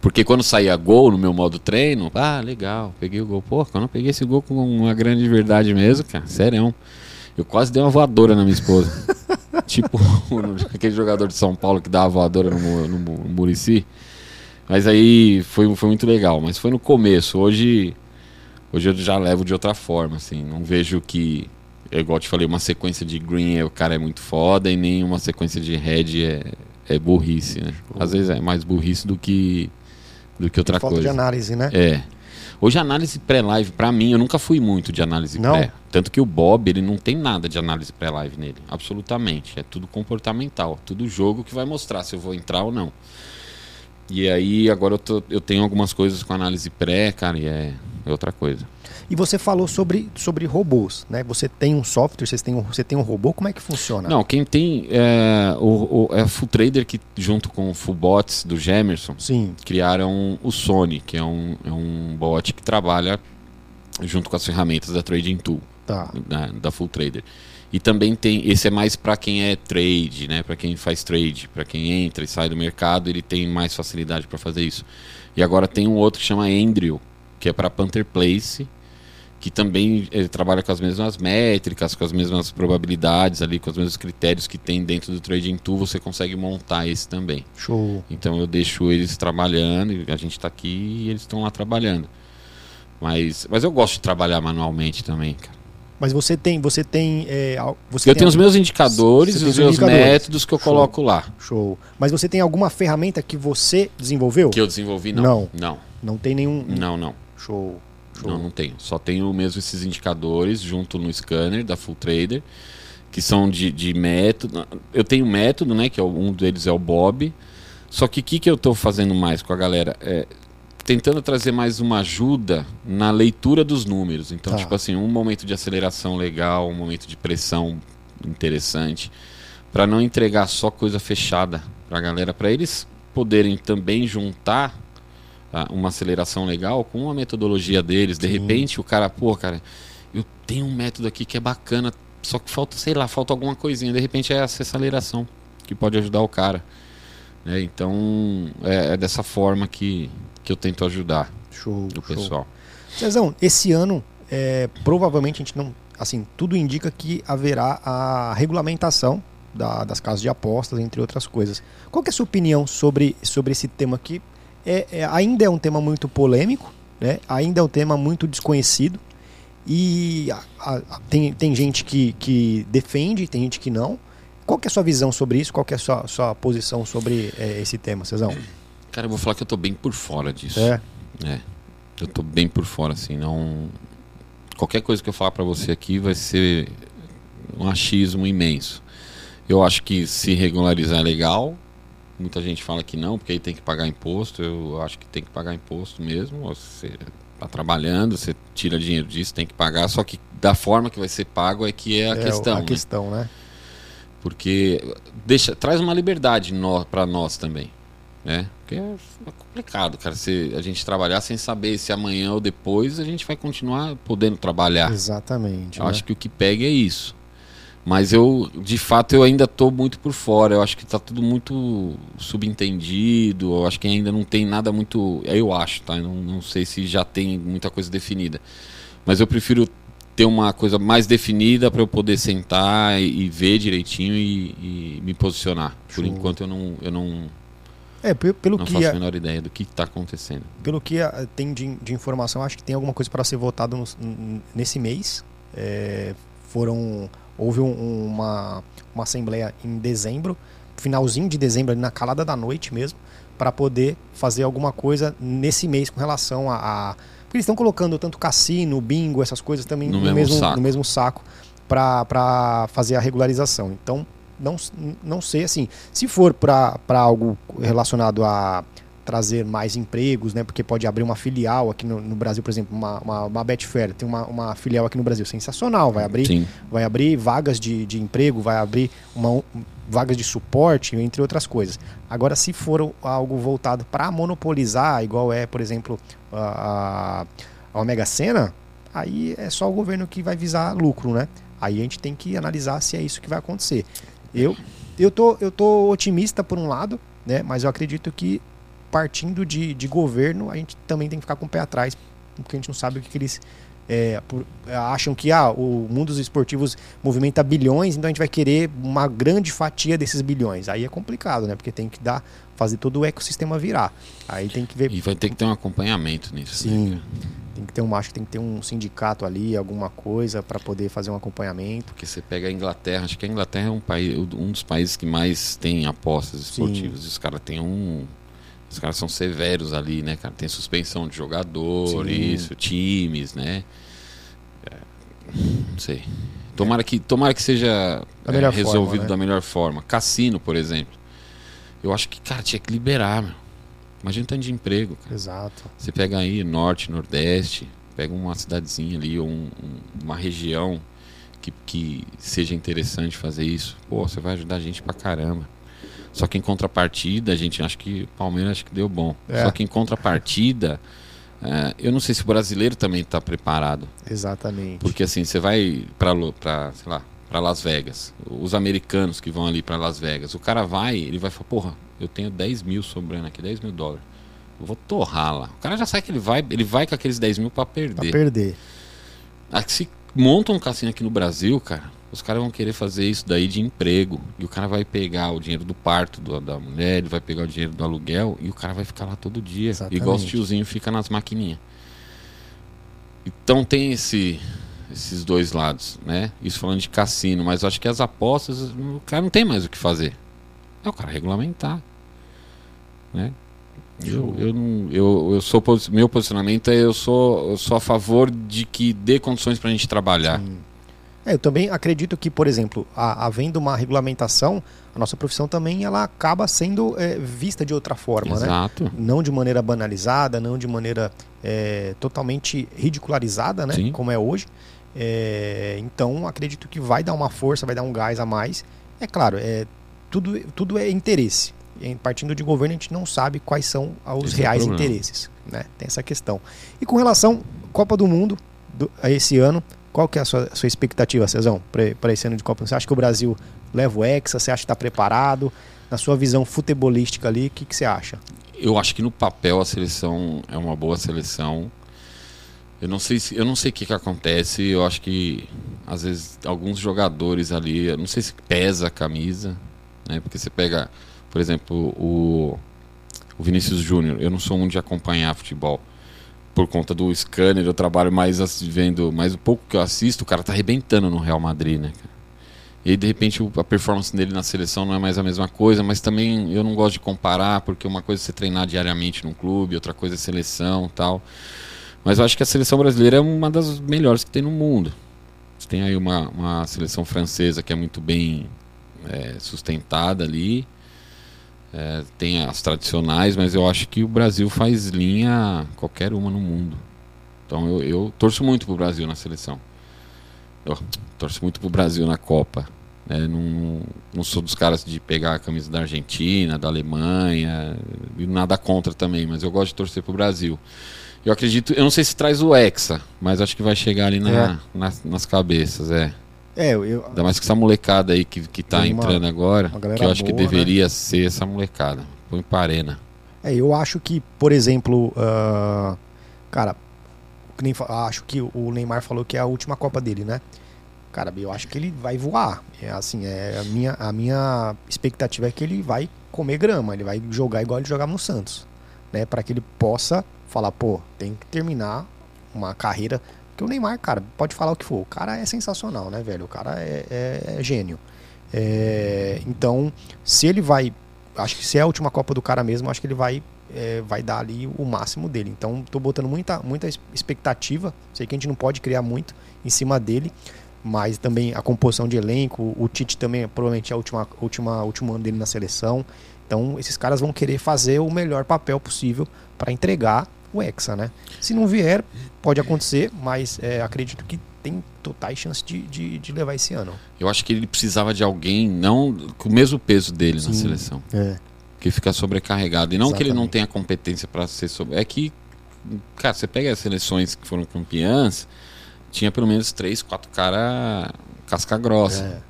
Speaker 2: Porque quando saía gol no meu modo treino, ah, legal, peguei o gol. Pô, eu peguei esse gol com uma grande verdade mesmo, cara, sério. Eu quase dei uma voadora na minha esposa. tipo aquele jogador de São Paulo que dá uma voadora no, no, no Murici. Mas aí foi, foi muito legal. Mas foi no começo. Hoje, hoje eu já levo de outra forma, assim. Não vejo que, é igual eu te falei, uma sequência de green é, o cara é muito foda e nem uma sequência de red é, é burrice, né? Às vezes é mais burrice do que, do que outra
Speaker 1: Falta de
Speaker 2: coisa.
Speaker 1: análise, né?
Speaker 2: É. Hoje a análise pré-live, pra mim, eu nunca fui muito de análise
Speaker 1: Não?
Speaker 2: pré. Tanto que o Bob, ele não tem nada de análise pré-live nele. Absolutamente. É tudo comportamental. Tudo jogo que vai mostrar se eu vou entrar ou não. E aí, agora eu, tô- eu tenho algumas coisas com análise pré, cara, e é, é outra coisa.
Speaker 1: E você falou sobre, sobre robôs, né? Você tem um software, vocês têm um, você tem um robô, como é que funciona?
Speaker 2: Não, quem tem é, o, o, é a Full Trader que, junto com o Full Bots do Gemerson,
Speaker 1: Sim,
Speaker 2: criaram o Sony, que é um, é um bot que trabalha junto com as ferramentas da Trading Tool.
Speaker 1: tá.
Speaker 2: da, da Full Trader. E também tem, esse é mais para quem é trade, né? Para quem faz trade, para quem entra e sai do mercado, ele tem mais facilidade para fazer isso. E agora tem um outro que chama Andrew, que é para Panther Place, que também ele trabalha com as mesmas métricas, com as mesmas probabilidades ali, com os mesmos critérios que tem dentro do Trading Tool, você consegue montar esse também.
Speaker 1: Show.
Speaker 2: Então eu deixo eles trabalhando, a gente está aqui e eles estão lá trabalhando. Mas, mas eu gosto de trabalhar manualmente também, cara.
Speaker 1: Mas você tem, você tem, é, você
Speaker 2: eu
Speaker 1: tem
Speaker 2: tenho os meus indicadores e os meus métodos que eu
Speaker 1: Show.
Speaker 2: coloco lá.
Speaker 1: Show. Mas você tem alguma ferramenta que você desenvolveu?
Speaker 2: Que eu desenvolvi, não.
Speaker 1: Não.
Speaker 2: Não,
Speaker 1: Não tem nenhum.
Speaker 2: não, não.
Speaker 1: Show.
Speaker 2: Não, não tenho. Só tenho mesmo esses indicadores junto no scanner da Full Trader, que são de, de método. Eu tenho método, né? Que é um deles é o Bob. Só que o que, que eu estou fazendo mais com a galera? É tentando trazer mais uma ajuda na leitura dos números. Então,
Speaker 1: Tá.
Speaker 2: tipo assim, um momento de aceleração legal, um momento de pressão interessante, para não entregar só coisa fechada para a galera, para eles poderem também juntar uma aceleração legal com uma metodologia deles. De
Speaker 1: Sim.
Speaker 2: repente, o cara, pô, cara, eu tenho um método aqui que é bacana, só que falta, sei lá, falta alguma coisinha. De repente é essa aceleração que pode ajudar o cara. né? Então, é, é dessa forma que, que eu tento ajudar
Speaker 1: Show.
Speaker 2: o
Speaker 1: show.
Speaker 2: pessoal.
Speaker 1: Cezão, esse ano, é, provavelmente a gente não. Assim, tudo indica que haverá a regulamentação da- das casas de apostas, entre outras coisas. Qual que é a sua opinião sobre, sobre esse tema aqui? É, é- ainda é um tema muito polêmico, né? ainda é um tema muito desconhecido. E a- a- tem, tem gente que, que defende, tem gente que não. Qual que é a sua visão sobre isso? Qual que é a sua, sua posição sobre é, esse tema, Cezão?
Speaker 2: Cara, eu vou falar que eu tô bem por fora disso.
Speaker 1: É,
Speaker 2: É. Eu tô bem por fora, assim, não. Qualquer coisa que eu falar pra você aqui vai ser um achismo imenso. Eu acho que se regularizar é legal. Muita gente fala que não, porque aí tem que pagar imposto. Eu acho que tem que pagar imposto mesmo. Você tá trabalhando, você tira dinheiro disso, tem que pagar. Só que da forma que vai ser pago é que é a
Speaker 1: é
Speaker 2: questão.
Speaker 1: A
Speaker 2: né?
Speaker 1: questão, né?
Speaker 2: Porque deixa, traz uma liberdade no, para nós também. Né? Porque é complicado, cara, se a gente trabalhar sem saber se amanhã ou depois a gente vai continuar podendo trabalhar.
Speaker 1: Exatamente.
Speaker 2: Eu
Speaker 1: né?
Speaker 2: acho que o que pega é isso. Mas eu, de fato, eu ainda estou muito por fora. Eu acho que está tudo muito subentendido. Eu acho que ainda não tem nada muito. Eu acho, tá? Eu não, não sei se já tem muita coisa definida. Mas eu prefiro ter uma coisa mais definida para eu poder sentar e, e ver direitinho e, e me posicionar.
Speaker 1: Show.
Speaker 2: Por enquanto eu não, eu não,
Speaker 1: É, pe- pelo
Speaker 2: não
Speaker 1: que
Speaker 2: faço
Speaker 1: a-
Speaker 2: menor ideia do que está acontecendo.
Speaker 1: pelo que tem de, de informação, acho que tem alguma coisa para ser n- nesse mês. É, foram houve um- uma, uma assembleia em dezembro, finalzinho de dezembro, na calada da noite mesmo, para poder fazer alguma coisa nesse mês com relação a, a- porque eles estão colocando tanto cassino, bingo, essas coisas também
Speaker 2: No
Speaker 1: no,
Speaker 2: mesmo
Speaker 1: mesmo,
Speaker 2: saco.
Speaker 1: no mesmo saco para fazer a regularização. Então não, não sei assim, se for para algo relacionado a trazer mais empregos, né? Porque pode abrir uma filial aqui no, no Brasil, por exemplo, uma, uma, uma Betfair, tem uma, uma filial aqui no Brasil, sensacional, vai abrir,
Speaker 2: Sim.
Speaker 1: vai abrir vagas de, de emprego, vai abrir uma, vagas de suporte, entre outras coisas. Agora, se for algo voltado para monopolizar, igual é, por exemplo, a, a, Omega Sena, aí é só o governo que vai visar lucro, né? Aí a gente tem que analisar se é isso que vai acontecer. Eu, eu, tô, eu tô otimista por um lado, né? Mas eu acredito que partindo de, de governo, a gente também tem que ficar com o pé atrás, porque a gente não sabe o que, que eles é, por- acham que ah, o mundo dos esportivos movimenta bilhões, então a gente vai querer uma grande fatia desses bilhões. Aí é complicado, né? Porque tem que dar, fazer todo o ecossistema virar. Aí tem que ver.
Speaker 2: E vai ter que ter um acompanhamento nisso. né,
Speaker 1: Sim.
Speaker 2: cara?
Speaker 1: Tem que ter um, acho que tem que ter um sindicato ali, alguma coisa para poder fazer um acompanhamento.
Speaker 2: Porque você pega a Inglaterra, acho que a Inglaterra é um, país, um dos países que mais tem apostas esportivas. Os caras têm um. Os caras são severos ali, né, cara? Tem suspensão de jogador,
Speaker 1: Sim.
Speaker 2: isso, times, né? É, não sei. Tomara que, tomara que seja é, resolvido
Speaker 1: forma, né?
Speaker 2: da melhor forma. Cassino, por exemplo. Eu acho que, cara, tinha que liberar, meu. Imagina tanto de emprego, cara.
Speaker 1: Exato.
Speaker 2: Você pega aí norte, nordeste, pega uma cidadezinha ali, ou um- um- uma região que, que seja interessante fazer isso. Pô, você vai ajudar a gente pra caramba. Só que em contrapartida, a gente acha que o Palmeiras acho que deu bom.
Speaker 1: É.
Speaker 2: Só que em contrapartida, é, eu não sei se o brasileiro também está preparado.
Speaker 1: Exatamente.
Speaker 2: Porque assim, você vai pra sei lá, para Las Vegas. Os americanos que vão ali para Las Vegas. O cara vai, ele vai falar, porra, eu tenho 10 mil sobrando aqui, 10 mil dólares. Eu vou torrar lá. O cara já sabe que ele vai, ele vai com aqueles 10 mil para perder.
Speaker 1: Pra perder.
Speaker 2: Aqui, se monta um cassino aqui no Brasil, cara, os caras vão querer fazer isso daí de emprego. E o cara vai pegar o dinheiro do parto do, da mulher, ele vai pegar o dinheiro do aluguel e o cara vai ficar lá todo dia.
Speaker 1: Exatamente.
Speaker 2: Igual os tiozinhos fica nas maquininhas. Então tem esse, esses dois lados, né? Isso falando de cassino, mas eu acho que as apostas, o cara não tem mais o que fazer. É o cara regulamentar. Né? Eu, eu, não, eu, eu sou meu posicionamento é eu sou, eu sou a favor de que dê condições para a gente trabalhar.
Speaker 1: Sim. É, eu também acredito que, por exemplo, a, havendo uma regulamentação, a nossa profissão também ela acaba sendo é, vista de outra forma,
Speaker 2: Exato.
Speaker 1: né? Não de maneira banalizada, não de maneira é, totalmente ridicularizada, né?
Speaker 2: Sim.
Speaker 1: Como é hoje. É, então, acredito que vai dar uma força, vai dar um gás a mais. É claro, é, tudo, tudo é interesse. Partindo de governo, a gente não sabe quais são os
Speaker 2: Esse é
Speaker 1: reais interesses. Né? Tem essa questão. E com relação à Copa do Mundo, do, a esse ano, qual que é a sua, a sua expectativa, Cezão, para esse ano de Copa? Você acha que o Brasil leva o Hexa? Você acha que está preparado? Na sua visão futebolística ali, o que, que você acha?
Speaker 2: Eu acho que no papel a seleção é uma boa seleção. Eu não sei se, eu não sei o que, que acontece. Eu acho que às vezes alguns jogadores ali, eu não sei se pesa a camisa, né? Porque você pega, por exemplo, o, o Vinícius Júnior. Eu não sou um de acompanhar futebol por conta do scanner. Eu trabalho mais vendo, mais o pouco que eu assisto, o cara tá arrebentando no Real Madrid, né? E aí, de repente, a performance dele na seleção não é mais a mesma coisa, mas também eu não gosto de comparar, porque uma coisa é você treinar diariamente num clube, outra coisa é seleção tal. Mas eu acho que a seleção brasileira é uma das melhores que tem no mundo. Você tem aí uma, uma seleção francesa que é muito bem é, sustentada ali. É, tem as tradicionais, mas eu acho que o Brasil faz linha qualquer uma no mundo. Então eu, eu torço muito pro Brasil na seleção. Eu torço muito pro Brasil na Copa. né? não, não sou dos caras de pegar a camisa da Argentina, da Alemanha, e nada contra também, mas eu gosto de torcer pro Brasil. Eu acredito, eu não sei se traz o Hexa, mas acho que vai chegar ali na-
Speaker 1: É.
Speaker 2: nas, nas cabeças, é.
Speaker 1: É, eu,
Speaker 2: Ainda mais que essa molecada aí que, que tá
Speaker 1: uma-
Speaker 2: entrando agora,
Speaker 1: uma
Speaker 2: que eu acho que
Speaker 1: boa, né?
Speaker 2: deveria ser essa molecada. Põe pra arena.
Speaker 1: é, eu acho que, por exemplo, ah, cara, que nem acho que o Neymar falou que é a última Copa dele, né? Cara, eu acho que ele vai voar. É assim, é a minha, a minha expectativa é que ele vai comer grama, ele vai jogar igual ele jogava no Santos, né? Para que ele possa falar, pô, tem que terminar uma carreira. Porque o Neymar, cara, pode falar o que for, o cara é sensacional, né, velho? O cara é, é- é gênio. É, então, se ele vai, acho que se é a última Copa do cara mesmo, acho que ele vai é, vai dar ali o máximo dele. Então, tô botando muita, muita expectativa. Sei que a gente não pode criar muito em cima dele, mas também a composição de elenco, o Tite também provavelmente é a última, última, último ano dele na seleção. Então, esses caras vão querer fazer o melhor papel possível para entregar o Hexa, né? Se não vier, pode acontecer, mas é, acredito que tem totais chances de, de, de levar esse ano.
Speaker 2: Eu acho que ele precisava de alguém não com o mesmo peso dele na
Speaker 1: Sim.
Speaker 2: seleção,
Speaker 1: É.
Speaker 2: que fica sobrecarregado. E não que ele não
Speaker 1: Exatamente.
Speaker 2: tenha competência para ser sobre. É que, cara, você pega as seleções que foram campeãs, tinha pelo menos três, quatro caras casca grossa.
Speaker 1: É.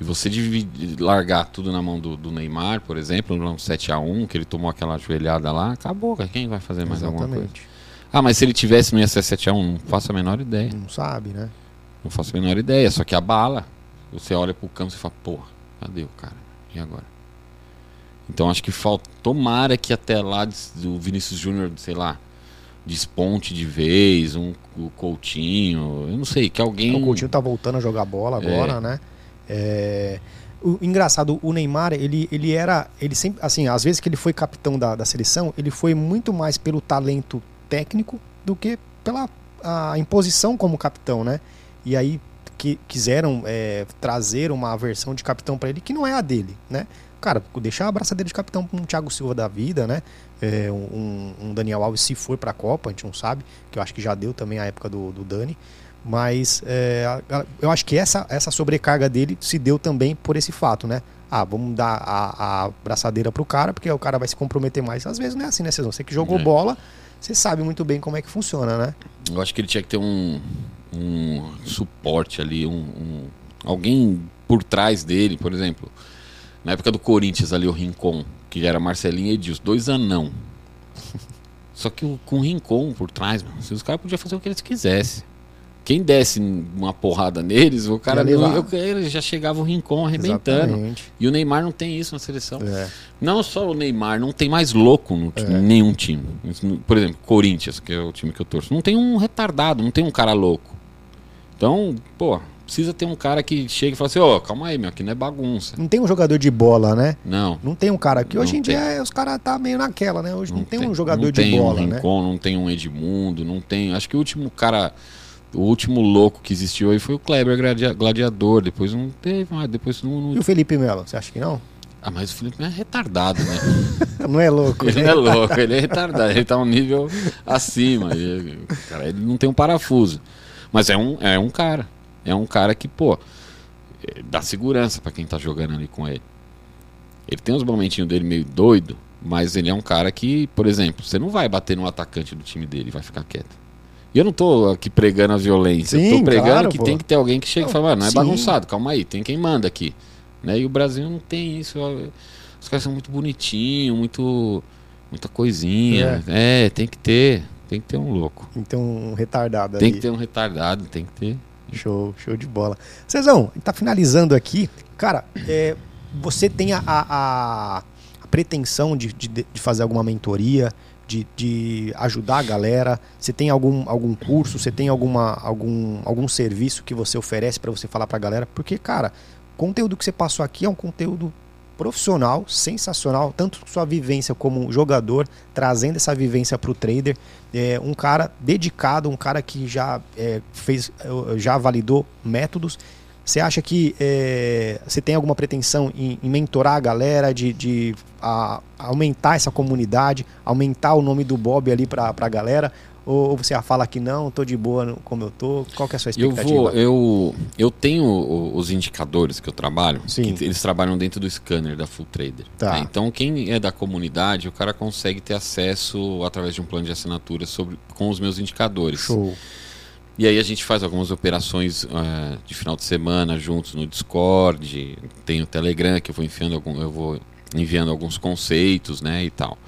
Speaker 2: E você dividir, largar tudo na mão do, do Neymar, por exemplo, no 7x1, que ele tomou aquela joelhada lá, acabou. Quem vai fazer mais alguma coisa?
Speaker 1: Exatamente.
Speaker 2: Ah, mas se ele tivesse, não ia ser 7x1, não faço a menor ideia.
Speaker 1: Não sabe, né?
Speaker 2: Não faço a menor ideia, só que a bala, você olha pro campo e fala, porra, cadê o cara? E agora? Então acho que falta. Tomara que até lá do Vinícius Júnior, sei lá, desponte de vez, um o Coutinho, eu não sei, que alguém.
Speaker 1: O Coutinho tá voltando a jogar bola agora, né? É, O engraçado, o Neymar, ele, ele era. Ele sempre. Assim, às vezes que ele foi capitão da, da seleção, ele foi muito mais pelo talento técnico do que pela a imposição como capitão, né? E aí que quiseram é, trazer uma versão de capitão para ele que não é a dele, né? Cara, deixar a abraçadeira de capitão para um Thiago Silva da vida, né? É, um, um Daniel Alves se for para a Copa, a gente não sabe, que eu acho que já deu também a época do, do Dani. Mas é, eu acho que essa, essa sobrecarga dele se deu também por esse fato, né? Ah, vamos dar a, a braçadeira pro cara, porque o cara vai se comprometer mais. Às vezes não é assim, né, Cezão? Você que jogou
Speaker 2: É.
Speaker 1: bola, você sabe muito bem como é que funciona, né?
Speaker 2: Eu acho que ele tinha que ter um, um suporte ali, um, um, alguém por trás dele, por exemplo. Na época do Corinthians ali, o Rincon, que era Marcelinho e Edilson, dois anão. Só que o- com o Rincon por trás, mano, os caras podiam fazer o que eles quisessem. Quem desse uma porrada neles, o cara não, ele já chegava o Rincon arrebentando.
Speaker 1: Exatamente.
Speaker 2: E o Neymar não tem isso na seleção.
Speaker 1: É.
Speaker 2: Não só o Neymar, não tem mais louco no
Speaker 1: É.
Speaker 2: em nenhum time. Por exemplo, Corinthians, que é o time que eu torço. Não tem um retardado, não tem um cara louco. Então, pô, precisa ter um cara que chega e fala assim, ó, calma aí, meu, aqui não é bagunça.
Speaker 1: Não tem um jogador de bola, né?
Speaker 2: Não.
Speaker 1: Não tem um cara que hoje
Speaker 2: Não
Speaker 1: em
Speaker 2: tem.
Speaker 1: dia os caras tá meio naquela, né? Hoje não, tem, um jogador
Speaker 2: não
Speaker 1: de
Speaker 2: tem
Speaker 1: bola,
Speaker 2: um
Speaker 1: né?
Speaker 2: Rincon, não tem um Edmundo, não tem. Acho que o último cara, o último louco que existiu aí foi o Kleber Gladia- Gladiador. Depois não teve, mas depois não. não-
Speaker 1: E o Felipe Melo, você acha que não?
Speaker 2: Ah, mas o Felipe é retardado, né?
Speaker 1: Não é louco,
Speaker 2: Ele
Speaker 1: né?
Speaker 2: não é louco, ele é retardado, ele tá um nível acima. Ele, cara, ele não tem um parafuso. Mas é um, é um cara. É um cara que, pô, é, dá segurança pra quem tá jogando ali com ele. Ele tem uns momentinhos dele meio doido, mas ele é um cara que, por exemplo, você não vai bater no atacante do time dele, vai ficar quieto. Eu não tô aqui pregando a violência, eu
Speaker 1: Sim,
Speaker 2: tô pregando
Speaker 1: claro,
Speaker 2: que
Speaker 1: pô.
Speaker 2: tem que ter alguém que chega e fala, "Mano, não é
Speaker 1: sim.
Speaker 2: bagunçado, calma aí, tem quem manda aqui. Né? E o Brasil não tem isso. Os caras são muito bonitinhos, muito. muita coisinha. É. tem que ter. Tem que ter um louco.
Speaker 1: Então, um retardado
Speaker 2: Tem
Speaker 1: ali.
Speaker 2: que ter um retardado, tem que ter.
Speaker 1: Show, show de bola. Cezão, tá finalizando aqui. Cara, é, você tem a, a- a pretensão de, de- de fazer alguma mentoria, de, de ajudar a galera? Você tem algum, algum curso? Você tem alguma, algum, algum serviço que você oferece para você falar pra galera? Porque, cara, o conteúdo que você passou aqui é um conteúdo profissional, sensacional, tanto sua vivência como jogador, trazendo essa vivência para o trader, é um cara dedicado, um cara que já é, fez, eh, já validou métodos. Você acha que é, você tem alguma pretensão em, em mentorar a galera, de, de a- aumentar essa comunidade, aumentar o nome do Bob ali para a galera? Ou, você fala que não, tô de boa como eu tô? Qual que é a sua
Speaker 2: Eu
Speaker 1: expectativa?
Speaker 2: vou, eu, eu tenho os indicadores que eu trabalho,
Speaker 1: Sim.
Speaker 2: que eles trabalham dentro do scanner da Full Trader.
Speaker 1: Tá.
Speaker 2: né? Então quem é da comunidade, o cara consegue ter acesso através de um plano de assinatura sobre, com os meus indicadores.
Speaker 1: Show.
Speaker 2: E aí a gente faz algumas operações eh, de final de semana juntos no Discord, tem o Telegram que eu vou enfiando algum, eu vou enviando alguns conceitos, né, e tal.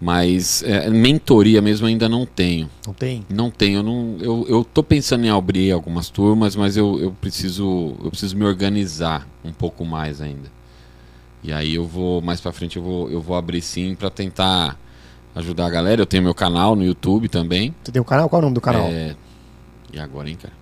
Speaker 2: Mas eh, mentoria mesmo ainda não tenho.
Speaker 1: Não tem?
Speaker 2: Não tenho, eu não, eu, eu tô pensando em abrir algumas turmas, mas eu, eu preciso eu preciso me organizar um pouco mais ainda. E aí eu vou mais pra frente eu vou eu vou abrir sim pra tentar ajudar a galera. Eu tenho meu canal no YouTube também.
Speaker 1: Você tem um canal? Qual é o nome do canal?
Speaker 2: É, E agora, hein, cara?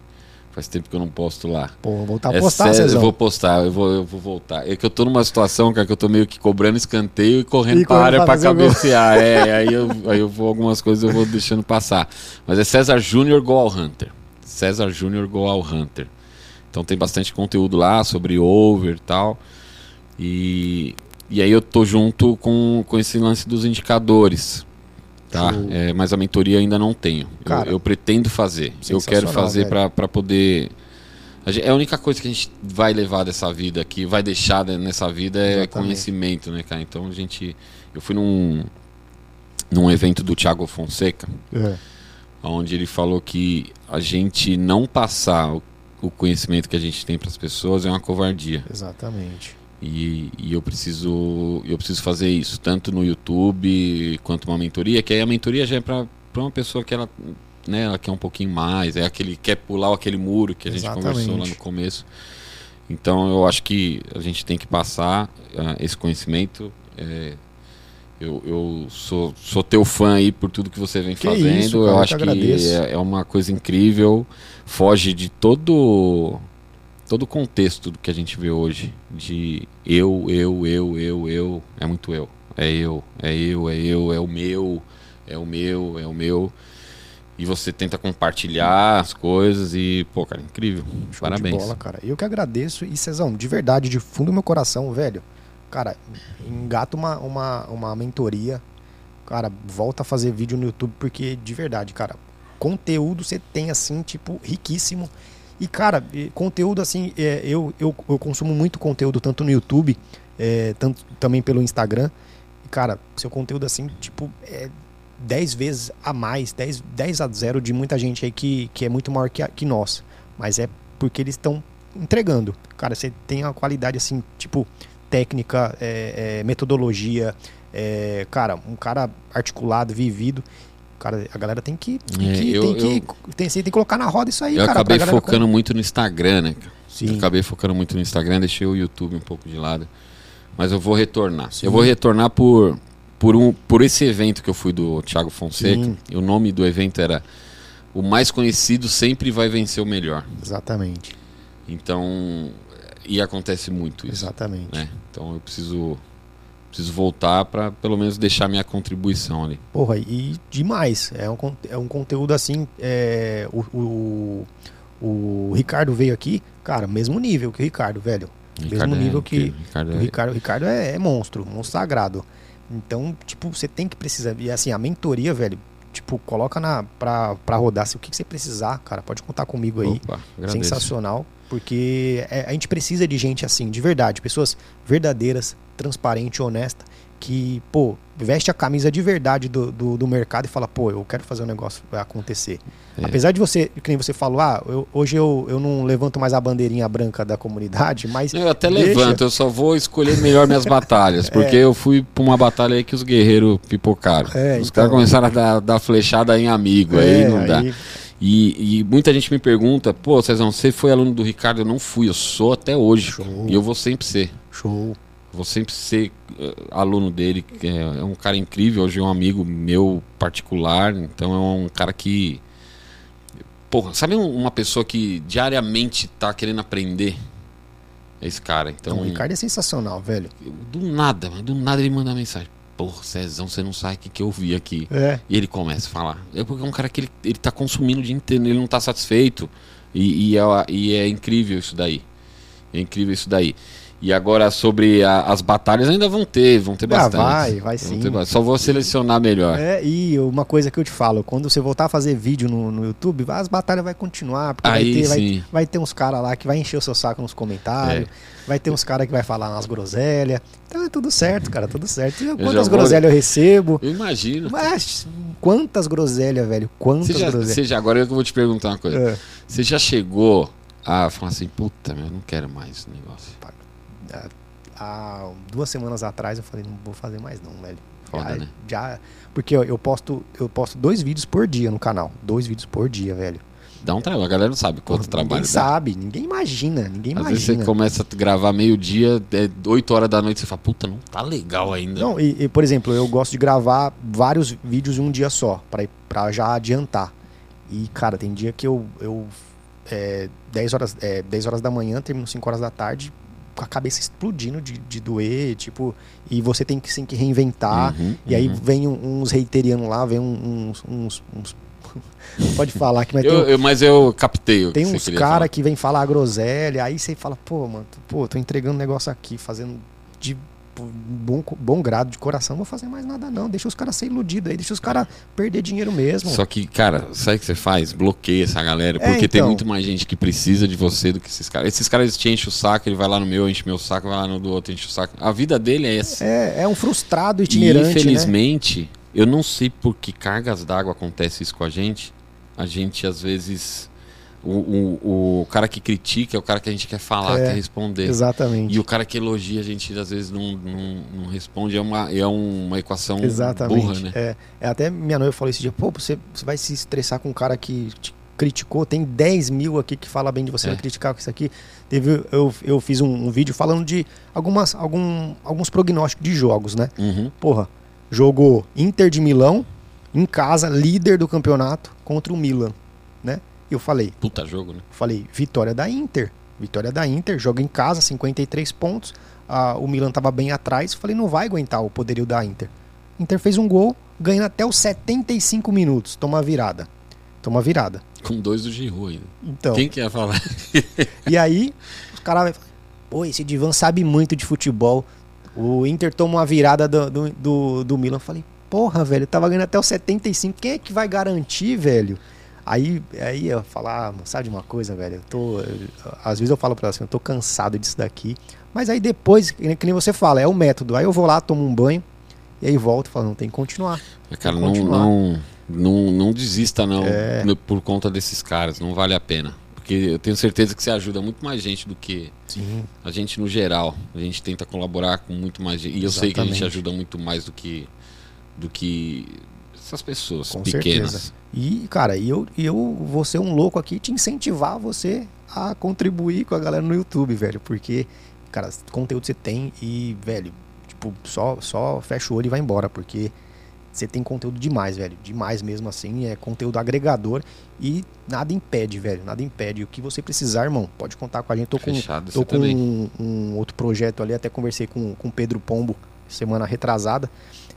Speaker 2: Faz tempo que eu não posto lá.
Speaker 1: Pô, vou voltar a
Speaker 2: É
Speaker 1: postar,
Speaker 2: sério,
Speaker 1: Cezão.
Speaker 2: eu vou postar, eu vou, eu vou voltar. É que eu tô numa situação, cara, que eu tô meio que cobrando escanteio e correndo
Speaker 1: E
Speaker 2: pra área
Speaker 1: pra
Speaker 2: cabecear. É, aí eu, aí eu vou, algumas coisas eu vou deixando passar. Mas é César Júnior Go ao Hunter. César Júnior Go ao Hunter. Então tem bastante conteúdo lá sobre over e tal. E, e aí eu tô junto com, com esse lance dos indicadores. Tá? É, mas a mentoria ainda não tenho. Eu-
Speaker 1: Cara,
Speaker 2: eu, pretendo fazer. Eu quero fazer para poder. a É a única coisa que a gente vai levar dessa vida aqui, vai deixar de- nessa vida é
Speaker 1: Exatamente.
Speaker 2: conhecimento, né, cara? Então a gente. Eu fui num, num evento do Thiago Fonseca,
Speaker 1: É.
Speaker 2: onde ele falou que a gente não passar o, o conhecimento que a gente tem para as pessoas é uma covardia.
Speaker 1: Exatamente.
Speaker 2: E, e eu preciso eu preciso fazer isso, tanto no YouTube quanto uma mentoria, que aí a mentoria já é para uma pessoa que ela, né, ela quer um pouquinho mais, é aquele quer pular aquele muro que a gente conversou lá
Speaker 1: Exatamente.
Speaker 2: no começo. Então eu acho que a gente tem que passar ah, esse conhecimento. é, eu, eu sou, sou teu fã aí por tudo que você vem
Speaker 1: Que
Speaker 2: fazendo.
Speaker 1: isso, cara,
Speaker 2: eu acho
Speaker 1: que
Speaker 2: é, é uma coisa incrível. Foge de todo todo o contexto do que a gente vê hoje de eu, eu, eu, eu, eu, é muito eu. É eu, é eu, é eu, é o meu, é o meu, é o meu. E você tenta compartilhar as coisas e, pô, cara, incrível.
Speaker 1: Show
Speaker 2: Parabéns.
Speaker 1: De bola, cara. Eu que agradeço. E Cezão, de verdade, de fundo do meu coração, velho. Cara, engata uma, uma, uma mentoria. Cara, volta a fazer vídeo no YouTube, porque de verdade, cara, conteúdo você tem assim, tipo, riquíssimo. E, cara, conteúdo assim, é, eu, eu, eu consumo muito conteúdo, tanto no YouTube, é, tanto também pelo Instagram. E, cara, seu conteúdo assim, tipo, é 10 vezes a mais, 10, 10 a 0 de muita gente aí que, que é muito maior que, a- que nós. Mas é porque eles estão entregando. Cara, você tem uma qualidade assim, tipo, técnica, é, é, metodologia, é, cara, um cara articulado, vivido. Cara, a galera tem que. Tem
Speaker 2: É,
Speaker 1: que,
Speaker 2: eu-
Speaker 1: tem, que
Speaker 2: eu-
Speaker 1: tem, tem que colocar na roda isso aí,
Speaker 2: Eu
Speaker 1: cara.
Speaker 2: acabei focando muito no Instagram, né?
Speaker 1: Sim.
Speaker 2: Eu acabei focando muito no Instagram, deixei o YouTube um pouco de lado. Mas eu vou retornar.
Speaker 1: Sim.
Speaker 2: Eu vou retornar por, por, um, por esse evento que eu fui do Thiago Fonseca.
Speaker 1: Sim.
Speaker 2: E o nome do evento era O Mais Conhecido Sempre Vai Vencer o Melhor.
Speaker 1: Exatamente.
Speaker 2: Então, e acontece muito isso.
Speaker 1: Exatamente.
Speaker 2: Né? Então eu preciso, preciso voltar para pelo menos deixar minha contribuição ali.
Speaker 1: Porra, e demais. É um, é um conteúdo assim. é, o, o, o Ricardo veio aqui, cara, mesmo nível que o Ricardo, velho.
Speaker 2: Ricardo é
Speaker 1: nível que-.
Speaker 2: Ricardo
Speaker 1: O
Speaker 2: é-
Speaker 1: Ricardo, o Ricardo é, é monstro, monstro sagrado. Então, tipo, você tem que precisar. E assim, a mentoria, velho, tipo, coloca na, pra, pra rodar. Se o que, que você precisar, cara, pode contar comigo aí.
Speaker 2: Opa.
Speaker 1: Sensacional. Porque é- a gente precisa de gente assim, de verdade. Pessoas verdadeiras, transparentes, honestas. Que, pô, veste a camisa de verdade do, do, do mercado e fala, pô, eu quero fazer um negócio acontecer.
Speaker 2: É.
Speaker 1: Apesar de você, que nem você falou, ah, eu- hoje eu, eu não levanto mais a bandeirinha branca da comunidade, mas.
Speaker 2: Eu até
Speaker 1: Deixa.
Speaker 2: levanto, eu só vou escolher melhor minhas batalhas. Porque eu fui pra uma batalha aí que os guerreiros pipocaram.
Speaker 1: É,
Speaker 2: os
Speaker 1: então.
Speaker 2: caras começaram a dar, dar flechada em amigo, aí
Speaker 1: É,
Speaker 2: não dá.
Speaker 1: aí-
Speaker 2: E, e muita gente me pergunta, pô, Cezão, você foi aluno do Ricardo? Eu não fui, eu sou até hoje.
Speaker 1: Show.
Speaker 2: E eu vou sempre ser.
Speaker 1: Show.
Speaker 2: Vou sempre ser eh, aluno dele. que É, é um cara incrível, hoje é um amigo meu particular. Então é um cara que. Porra, sabe um- uma pessoa que diariamente tá querendo aprender? É esse cara. Então,
Speaker 1: o Ricardo é sensacional, velho.
Speaker 2: do nada, do nada ele manda mensagem. Porra, Cezão, você não sabe o que, que eu vi aqui.
Speaker 1: É.
Speaker 2: E ele começa a falar. É porque é um cara que ele, ele tá consumindo o dia inteiro, ele não tá satisfeito. E, e é, e é incrível isso daí. É incrível isso daí. E agora sobre a- as batalhas ainda vão ter, vão ter
Speaker 1: Ah,
Speaker 2: bastante.
Speaker 1: vai, vai sim.
Speaker 2: ter Só vou selecionar melhor.
Speaker 1: É, e uma coisa que eu te falo, quando você voltar a fazer vídeo no, no YouTube, as batalhas vai continuar, porque vai
Speaker 2: Aí
Speaker 1: ter, vai, vai ter uns caras lá que vai encher o seu saco nos comentários,
Speaker 2: É.
Speaker 1: vai ter uns caras que vai falar umas groselhas. Então é tudo certo, cara, tudo certo. E Quantas
Speaker 2: vou-
Speaker 1: groselhas eu recebo?
Speaker 2: Eu imagino.
Speaker 1: Mas quantas groselhas, velho? Quantas
Speaker 2: Você já,
Speaker 1: groselhas?
Speaker 2: já- agora eu vou te perguntar uma coisa.
Speaker 1: É.
Speaker 2: Você já chegou a falar assim, puta, meu, eu não quero mais esse negócio.
Speaker 1: Há duas semanas atrás eu falei, não vou fazer mais não, velho.
Speaker 2: Foda,
Speaker 1: já,
Speaker 2: né?
Speaker 1: já- porque eu posto, eu posto dois vídeos por dia no canal. Dois vídeos por dia, velho.
Speaker 2: Dá um trabalho, a galera não sabe quanto
Speaker 1: Ninguém
Speaker 2: trabalho dá.
Speaker 1: sabe, ninguém imagina, ninguém
Speaker 2: Às vezes você
Speaker 1: imagina.
Speaker 2: começa a gravar meio-dia, é 8 horas da noite, você fala, puta, não tá legal ainda.
Speaker 1: Não, e, e, por exemplo, eu gosto de gravar vários vídeos em um dia só, pra, pra já adiantar. E, cara, tem dia que eu, eu é, 10, horas, é, 10 horas da manhã, termino 5 horas da tarde, com a cabeça explodindo de, de doer, tipo, e você tem que, tem que reinventar.
Speaker 2: Uhum,
Speaker 1: E aí
Speaker 2: uhum.
Speaker 1: vem um- uns reiterianos lá, vem um- uns. uns, uns- pode falar que mas tem,
Speaker 2: Eu- eu- mas eu captei
Speaker 1: tem uns cara
Speaker 2: falar.
Speaker 1: que vem falar groselha, aí você fala, pô, mano, pô, tô entregando um negócio aqui, fazendo de bom, bom grado, de coração, não vou fazer mais nada não, deixa os caras ser iludidos aí, deixa os caras perder dinheiro mesmo.
Speaker 2: Só que, cara, sabe o que você faz? Bloqueia essa galera.
Speaker 1: É,
Speaker 2: Porque tem
Speaker 1: então.
Speaker 2: muito mais gente que precisa de você do que esses caras. Esses caras te enchem o saco, ele vai lá no meu, enche meu saco, vai lá no do outro, enche o saco. A vida dele é essa.
Speaker 1: É, é um frustrado
Speaker 2: E
Speaker 1: itinerante, né?
Speaker 2: infelizmente, eu não sei por que cargas d'água acontece isso com a gente. A gente, às vezes. O, o, o cara que critica é o cara que a gente quer falar,
Speaker 1: É,
Speaker 2: quer responder.
Speaker 1: Exatamente.
Speaker 2: E o cara que elogia, a gente às vezes não, não, não responde. É uma, é uma equação
Speaker 1: Exatamente.
Speaker 2: burra, né?
Speaker 1: É, é, até minha noiva falou esse dia, pô, você, você vai se estressar com um cara que te criticou, tem 10 mil aqui que fala bem de você,
Speaker 2: É.
Speaker 1: vai criticar com isso aqui. Teve, eu, eu fiz um, um vídeo falando de algumas, algum, alguns prognósticos de jogos, né?
Speaker 2: Uhum.
Speaker 1: Porra, jogou Inter de Milão, em casa, líder do campeonato, contra o Milan, né? Eu falei,
Speaker 2: Puta jogo, né?
Speaker 1: falei, vitória da Inter. Vitória da Inter, joga em casa, 53 pontos. Ah, o Milan tava bem atrás. Falei, não vai aguentar o poderio da Inter. Inter fez um gol, ganhando até os 75 minutos. Toma virada. Toma virada.
Speaker 2: Com dois do Giroud ainda.
Speaker 1: Então,
Speaker 2: Quem que ia falar?
Speaker 1: e aí, os caras pô, esse Divan sabe muito de futebol. O Inter toma uma virada do, do, do, do Milan. Falei, porra, velho, tava ganhando até os 75. Quem é que vai garantir, velho? Aí, aí eu falar, ah, sabe de uma coisa, velho? Eu tô. eu- às vezes eu falo pra ela assim, eu tô cansado disso daqui. Mas aí depois, que nem- que você fala, é o método. Aí eu vou lá, tomo um banho, e aí volto e falo, não, tem que continuar.
Speaker 2: Cara,
Speaker 1: Vamos
Speaker 2: não,
Speaker 1: continuar.
Speaker 2: não, não, não desista, não,
Speaker 1: É.
Speaker 2: por conta desses caras. Não vale a pena. Porque eu tenho certeza que você ajuda muito mais gente do que
Speaker 1: Sim.
Speaker 2: a gente no geral. A gente tenta colaborar com muito mais gente. E eu sei que a gente
Speaker 1: Exatamente.
Speaker 2: ajuda muito mais do que do que essas pessoas
Speaker 1: Com
Speaker 2: pequenas.
Speaker 1: certeza. E, cara, eu, eu vou ser um louco aqui te incentivar você a contribuir com a galera no YouTube, velho. Porque, cara, conteúdo você tem e, velho, tipo, só, só fecha o olho e vai embora. Porque você tem conteúdo demais, velho. Demais mesmo assim. É conteúdo agregador e nada impede, velho. Nada impede. O que você precisar, irmão, pode contar com a gente. Tô com,
Speaker 2: Fechado,
Speaker 1: Tô com um, um outro projeto ali, até conversei com com o Pedro Pombo semana retrasada,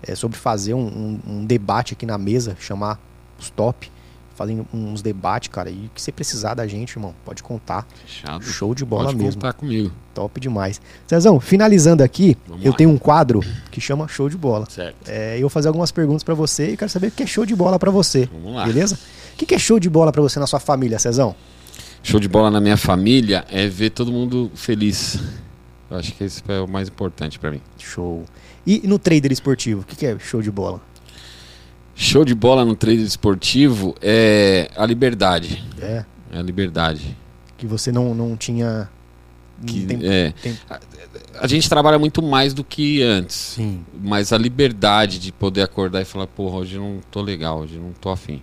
Speaker 1: é, sobre fazer um, um- um debate aqui na mesa, chamar top, fazendo uns debates, cara. E o que você precisar da gente, irmão, pode contar.
Speaker 2: Fechado.
Speaker 1: Show de bola
Speaker 2: Pode
Speaker 1: mesmo.
Speaker 2: contar comigo.
Speaker 1: Top demais. Cezão, finalizando aqui,
Speaker 2: Vamos
Speaker 1: eu
Speaker 2: lá.
Speaker 1: tenho um quadro que chama Show de Bola.
Speaker 2: Certo.
Speaker 1: É, eu vou fazer algumas perguntas pra você e quero saber o que é show de bola pra você.
Speaker 2: Vamos lá.
Speaker 1: Beleza? O que é show de bola pra você na sua família, Cezão?
Speaker 2: Show de bola na minha família é ver todo mundo feliz. Eu acho que esse é o mais importante pra mim.
Speaker 1: Show. E no trader esportivo, o que é show de bola?
Speaker 2: Show de bola no trade esportivo é a liberdade.
Speaker 1: É,
Speaker 2: É a liberdade.
Speaker 1: que você não, não tinha.
Speaker 2: Que,
Speaker 1: tem-
Speaker 2: é,
Speaker 1: tem-
Speaker 2: a, a gente trabalha muito mais do que antes.
Speaker 1: Sim.
Speaker 2: Mas a liberdade de poder acordar e falar, porra, hoje não tô legal, hoje não tô afim.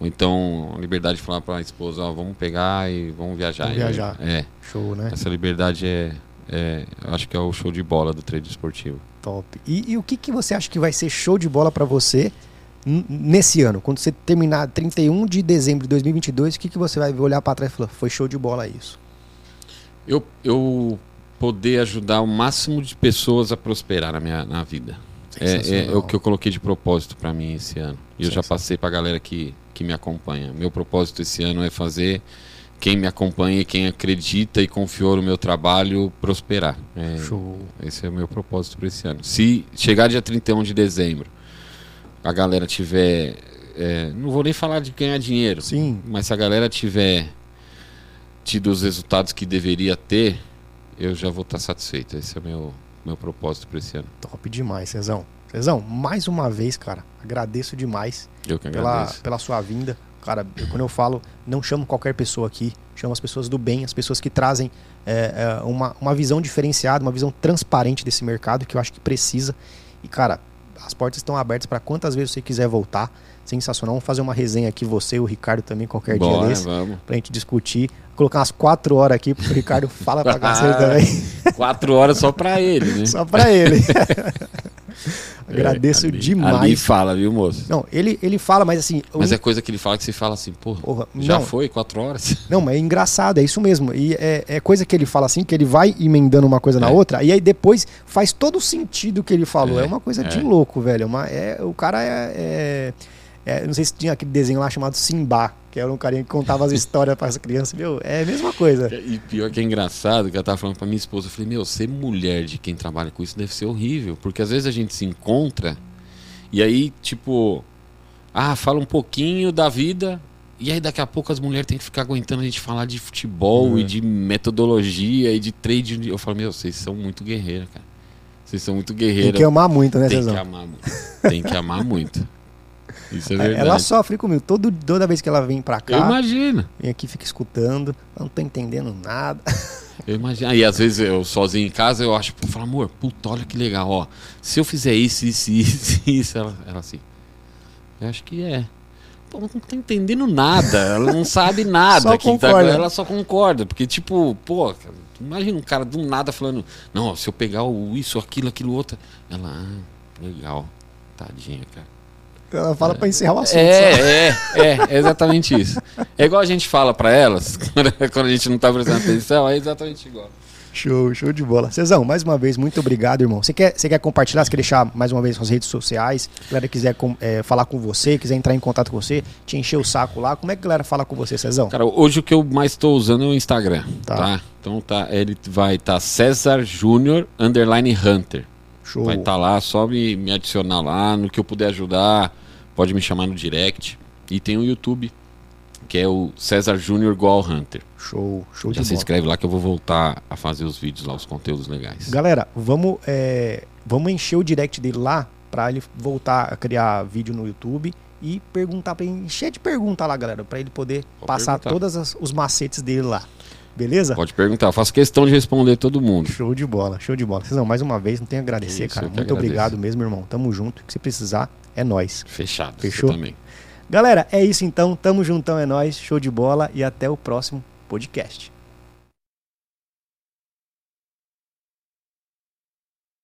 Speaker 2: Ou então, a liberdade de falar pra esposa, ó, vamos pegar e vamos viajar.
Speaker 1: Vamos viajar.
Speaker 2: É,
Speaker 1: Show, né?
Speaker 2: essa liberdade é, é, eu acho que é o show de bola do trade esportivo.
Speaker 1: Top. E, e o que, que você acha que vai ser show de bola pra você nesse ano? Quando você terminar 31 de dezembro de 2022, o que, que você vai olhar pra trás e falar, foi show de bola isso?
Speaker 2: Eu, eu poder ajudar o máximo de pessoas a prosperar na minha na vida. É, é- é o que eu coloquei de propósito pra mim esse ano. E eu já passei pra galera que, que me acompanha. Meu propósito esse ano é fazer quem me acompanha, quem acredita e confiou no meu trabalho prosperar. É,
Speaker 1: Show.
Speaker 2: esse é o meu propósito para esse ano. Se chegar dia 31 de dezembro, a galera tiver. é, não vou nem falar de ganhar dinheiro,
Speaker 1: Sim.
Speaker 2: mas se a galera tiver tido os resultados que deveria ter, eu já vou estar satisfeito. Esse é o meu, meu propósito para esse ano.
Speaker 1: Top demais, Cezão. Cezão, mais uma vez, cara, agradeço demais pela, pela sua vinda. Cara, eu- quando eu falo, não chamo qualquer pessoa aqui, chamo as pessoas do bem, as pessoas que trazem é, é, uma, uma visão diferenciada, uma visão transparente desse mercado que eu acho que precisa. E, cara, as portas estão abertas para quantas vezes você quiser voltar. Sensacional. Vamos fazer uma resenha aqui, você e o Ricardo também, qualquer dia
Speaker 2: Bora,
Speaker 1: desse,
Speaker 2: vamos.
Speaker 1: pra gente discutir. Colocar umas quatro horas aqui pro Ricardo fala pra cacete também.
Speaker 2: Quatro horas só para ele, né?
Speaker 1: Só pra ele. Agradeço
Speaker 2: É, ali-
Speaker 1: demais.
Speaker 2: Ali fala, viu, moço?
Speaker 1: Não, ele, ele fala, mas assim.
Speaker 2: Mas
Speaker 1: o-
Speaker 2: é coisa que ele fala que você fala assim, porra,
Speaker 1: Porra,
Speaker 2: já
Speaker 1: não.
Speaker 2: foi quatro horas?
Speaker 1: Não, mas é engraçado, é isso mesmo. E é, é coisa que ele fala assim, que ele vai emendando uma coisa na
Speaker 2: É.
Speaker 1: outra, e aí depois faz todo o sentido que ele falou. É,
Speaker 2: É,
Speaker 1: uma coisa de
Speaker 2: é.
Speaker 1: louco, velho. É Uma, é, o cara é, é- é- Não sei se tinha aquele desenho lá chamado Simba, que era um carinha que contava as histórias para as crianças. Meu, é a mesma coisa.
Speaker 2: E pior que é engraçado, que eu tava falando pra minha esposa, eu falei, meu, ser mulher de quem trabalha com isso deve ser horrível, porque às vezes a gente se encontra e aí, tipo, ah, fala um pouquinho da vida, e aí daqui a pouco as mulheres têm que ficar aguentando a gente falar de futebol
Speaker 1: Uhum.
Speaker 2: e de metodologia e de trade. Eu falo, meu, vocês são muito guerreiras, cara. Vocês são muito
Speaker 1: Tem
Speaker 2: guerreiras.
Speaker 1: que amar muito, né,
Speaker 2: Tem que
Speaker 1: Cezão?
Speaker 2: amar muito. Tem que amar muito. Isso é verdade.
Speaker 1: Ela sofre comigo. Todo, toda vez que ela vem pra
Speaker 2: Eu
Speaker 1: cá,
Speaker 2: imagino.
Speaker 1: vem aqui, fica escutando. Eu não tô entendendo nada.
Speaker 2: Eu imagino. Aí às vezes eu sozinho em casa eu acho, eu falo, amor, puta, olha que legal, ó. Se eu fizer isso, isso, isso, isso, ela, ela assim. Eu acho que é. Pô, não tá entendendo nada, ela não sabe nada.
Speaker 1: Só
Speaker 2: que tá- ela só concorda. Porque, tipo, pô, imagina um cara do nada falando, não, ó, se eu pegar o isso, aquilo, aquilo, outro. Ela, ah, legal. Tadinha, cara.
Speaker 1: Ela fala pra encerrar o assunto.
Speaker 2: É, é, é, é exatamente isso. É igual a gente fala pra elas, quando a gente não tá prestando atenção, é exatamente igual.
Speaker 1: Show, show de bola. Cezão, mais uma vez, muito obrigado, irmão. Você quer, você quer compartilhar? Você quer deixar mais uma vez suas redes sociais? A galera quiser com- é, falar com você, quiser entrar em contato com você, te encher o saco lá, como é que a galera fala com você, Cezão?
Speaker 2: Cara, hoje o que eu mais estou usando é o Instagram,
Speaker 1: Tá.
Speaker 2: tá? Então tá, ele vai estar César Júnior underline Hunter.
Speaker 1: Show.
Speaker 2: Vai estar lá, só me, me adicionar lá, no que eu puder ajudar, pode me chamar no direct. E tem o YouTube, que é o César Júnior Goal Hunter.
Speaker 1: Show, show
Speaker 2: Já
Speaker 1: de
Speaker 2: se
Speaker 1: bola.
Speaker 2: inscreve lá que eu vou voltar a fazer os vídeos lá, os conteúdos legais.
Speaker 1: Galera, vamos, é, vamos encher o direct dele lá pra ele voltar a criar vídeo no YouTube e perguntar para ele, encher de pergunta lá, galera, para ele poder
Speaker 2: Pode
Speaker 1: passar
Speaker 2: perguntar.
Speaker 1: todos os macetes dele lá. Beleza?
Speaker 2: Pode perguntar, eu faço questão de responder todo mundo.
Speaker 1: Show de bola, show de bola. Cezão, mais uma vez, não tenho a agradecer,
Speaker 2: Isso,
Speaker 1: cara. Muito
Speaker 2: agradeço.
Speaker 1: obrigado mesmo, irmão. Tamo junto. O que você precisar, é nós.
Speaker 2: Fechado.
Speaker 1: Fechou?
Speaker 2: Também.
Speaker 1: Galera, é isso então. Tamo juntão, é nós. Show de bola e até o próximo podcast.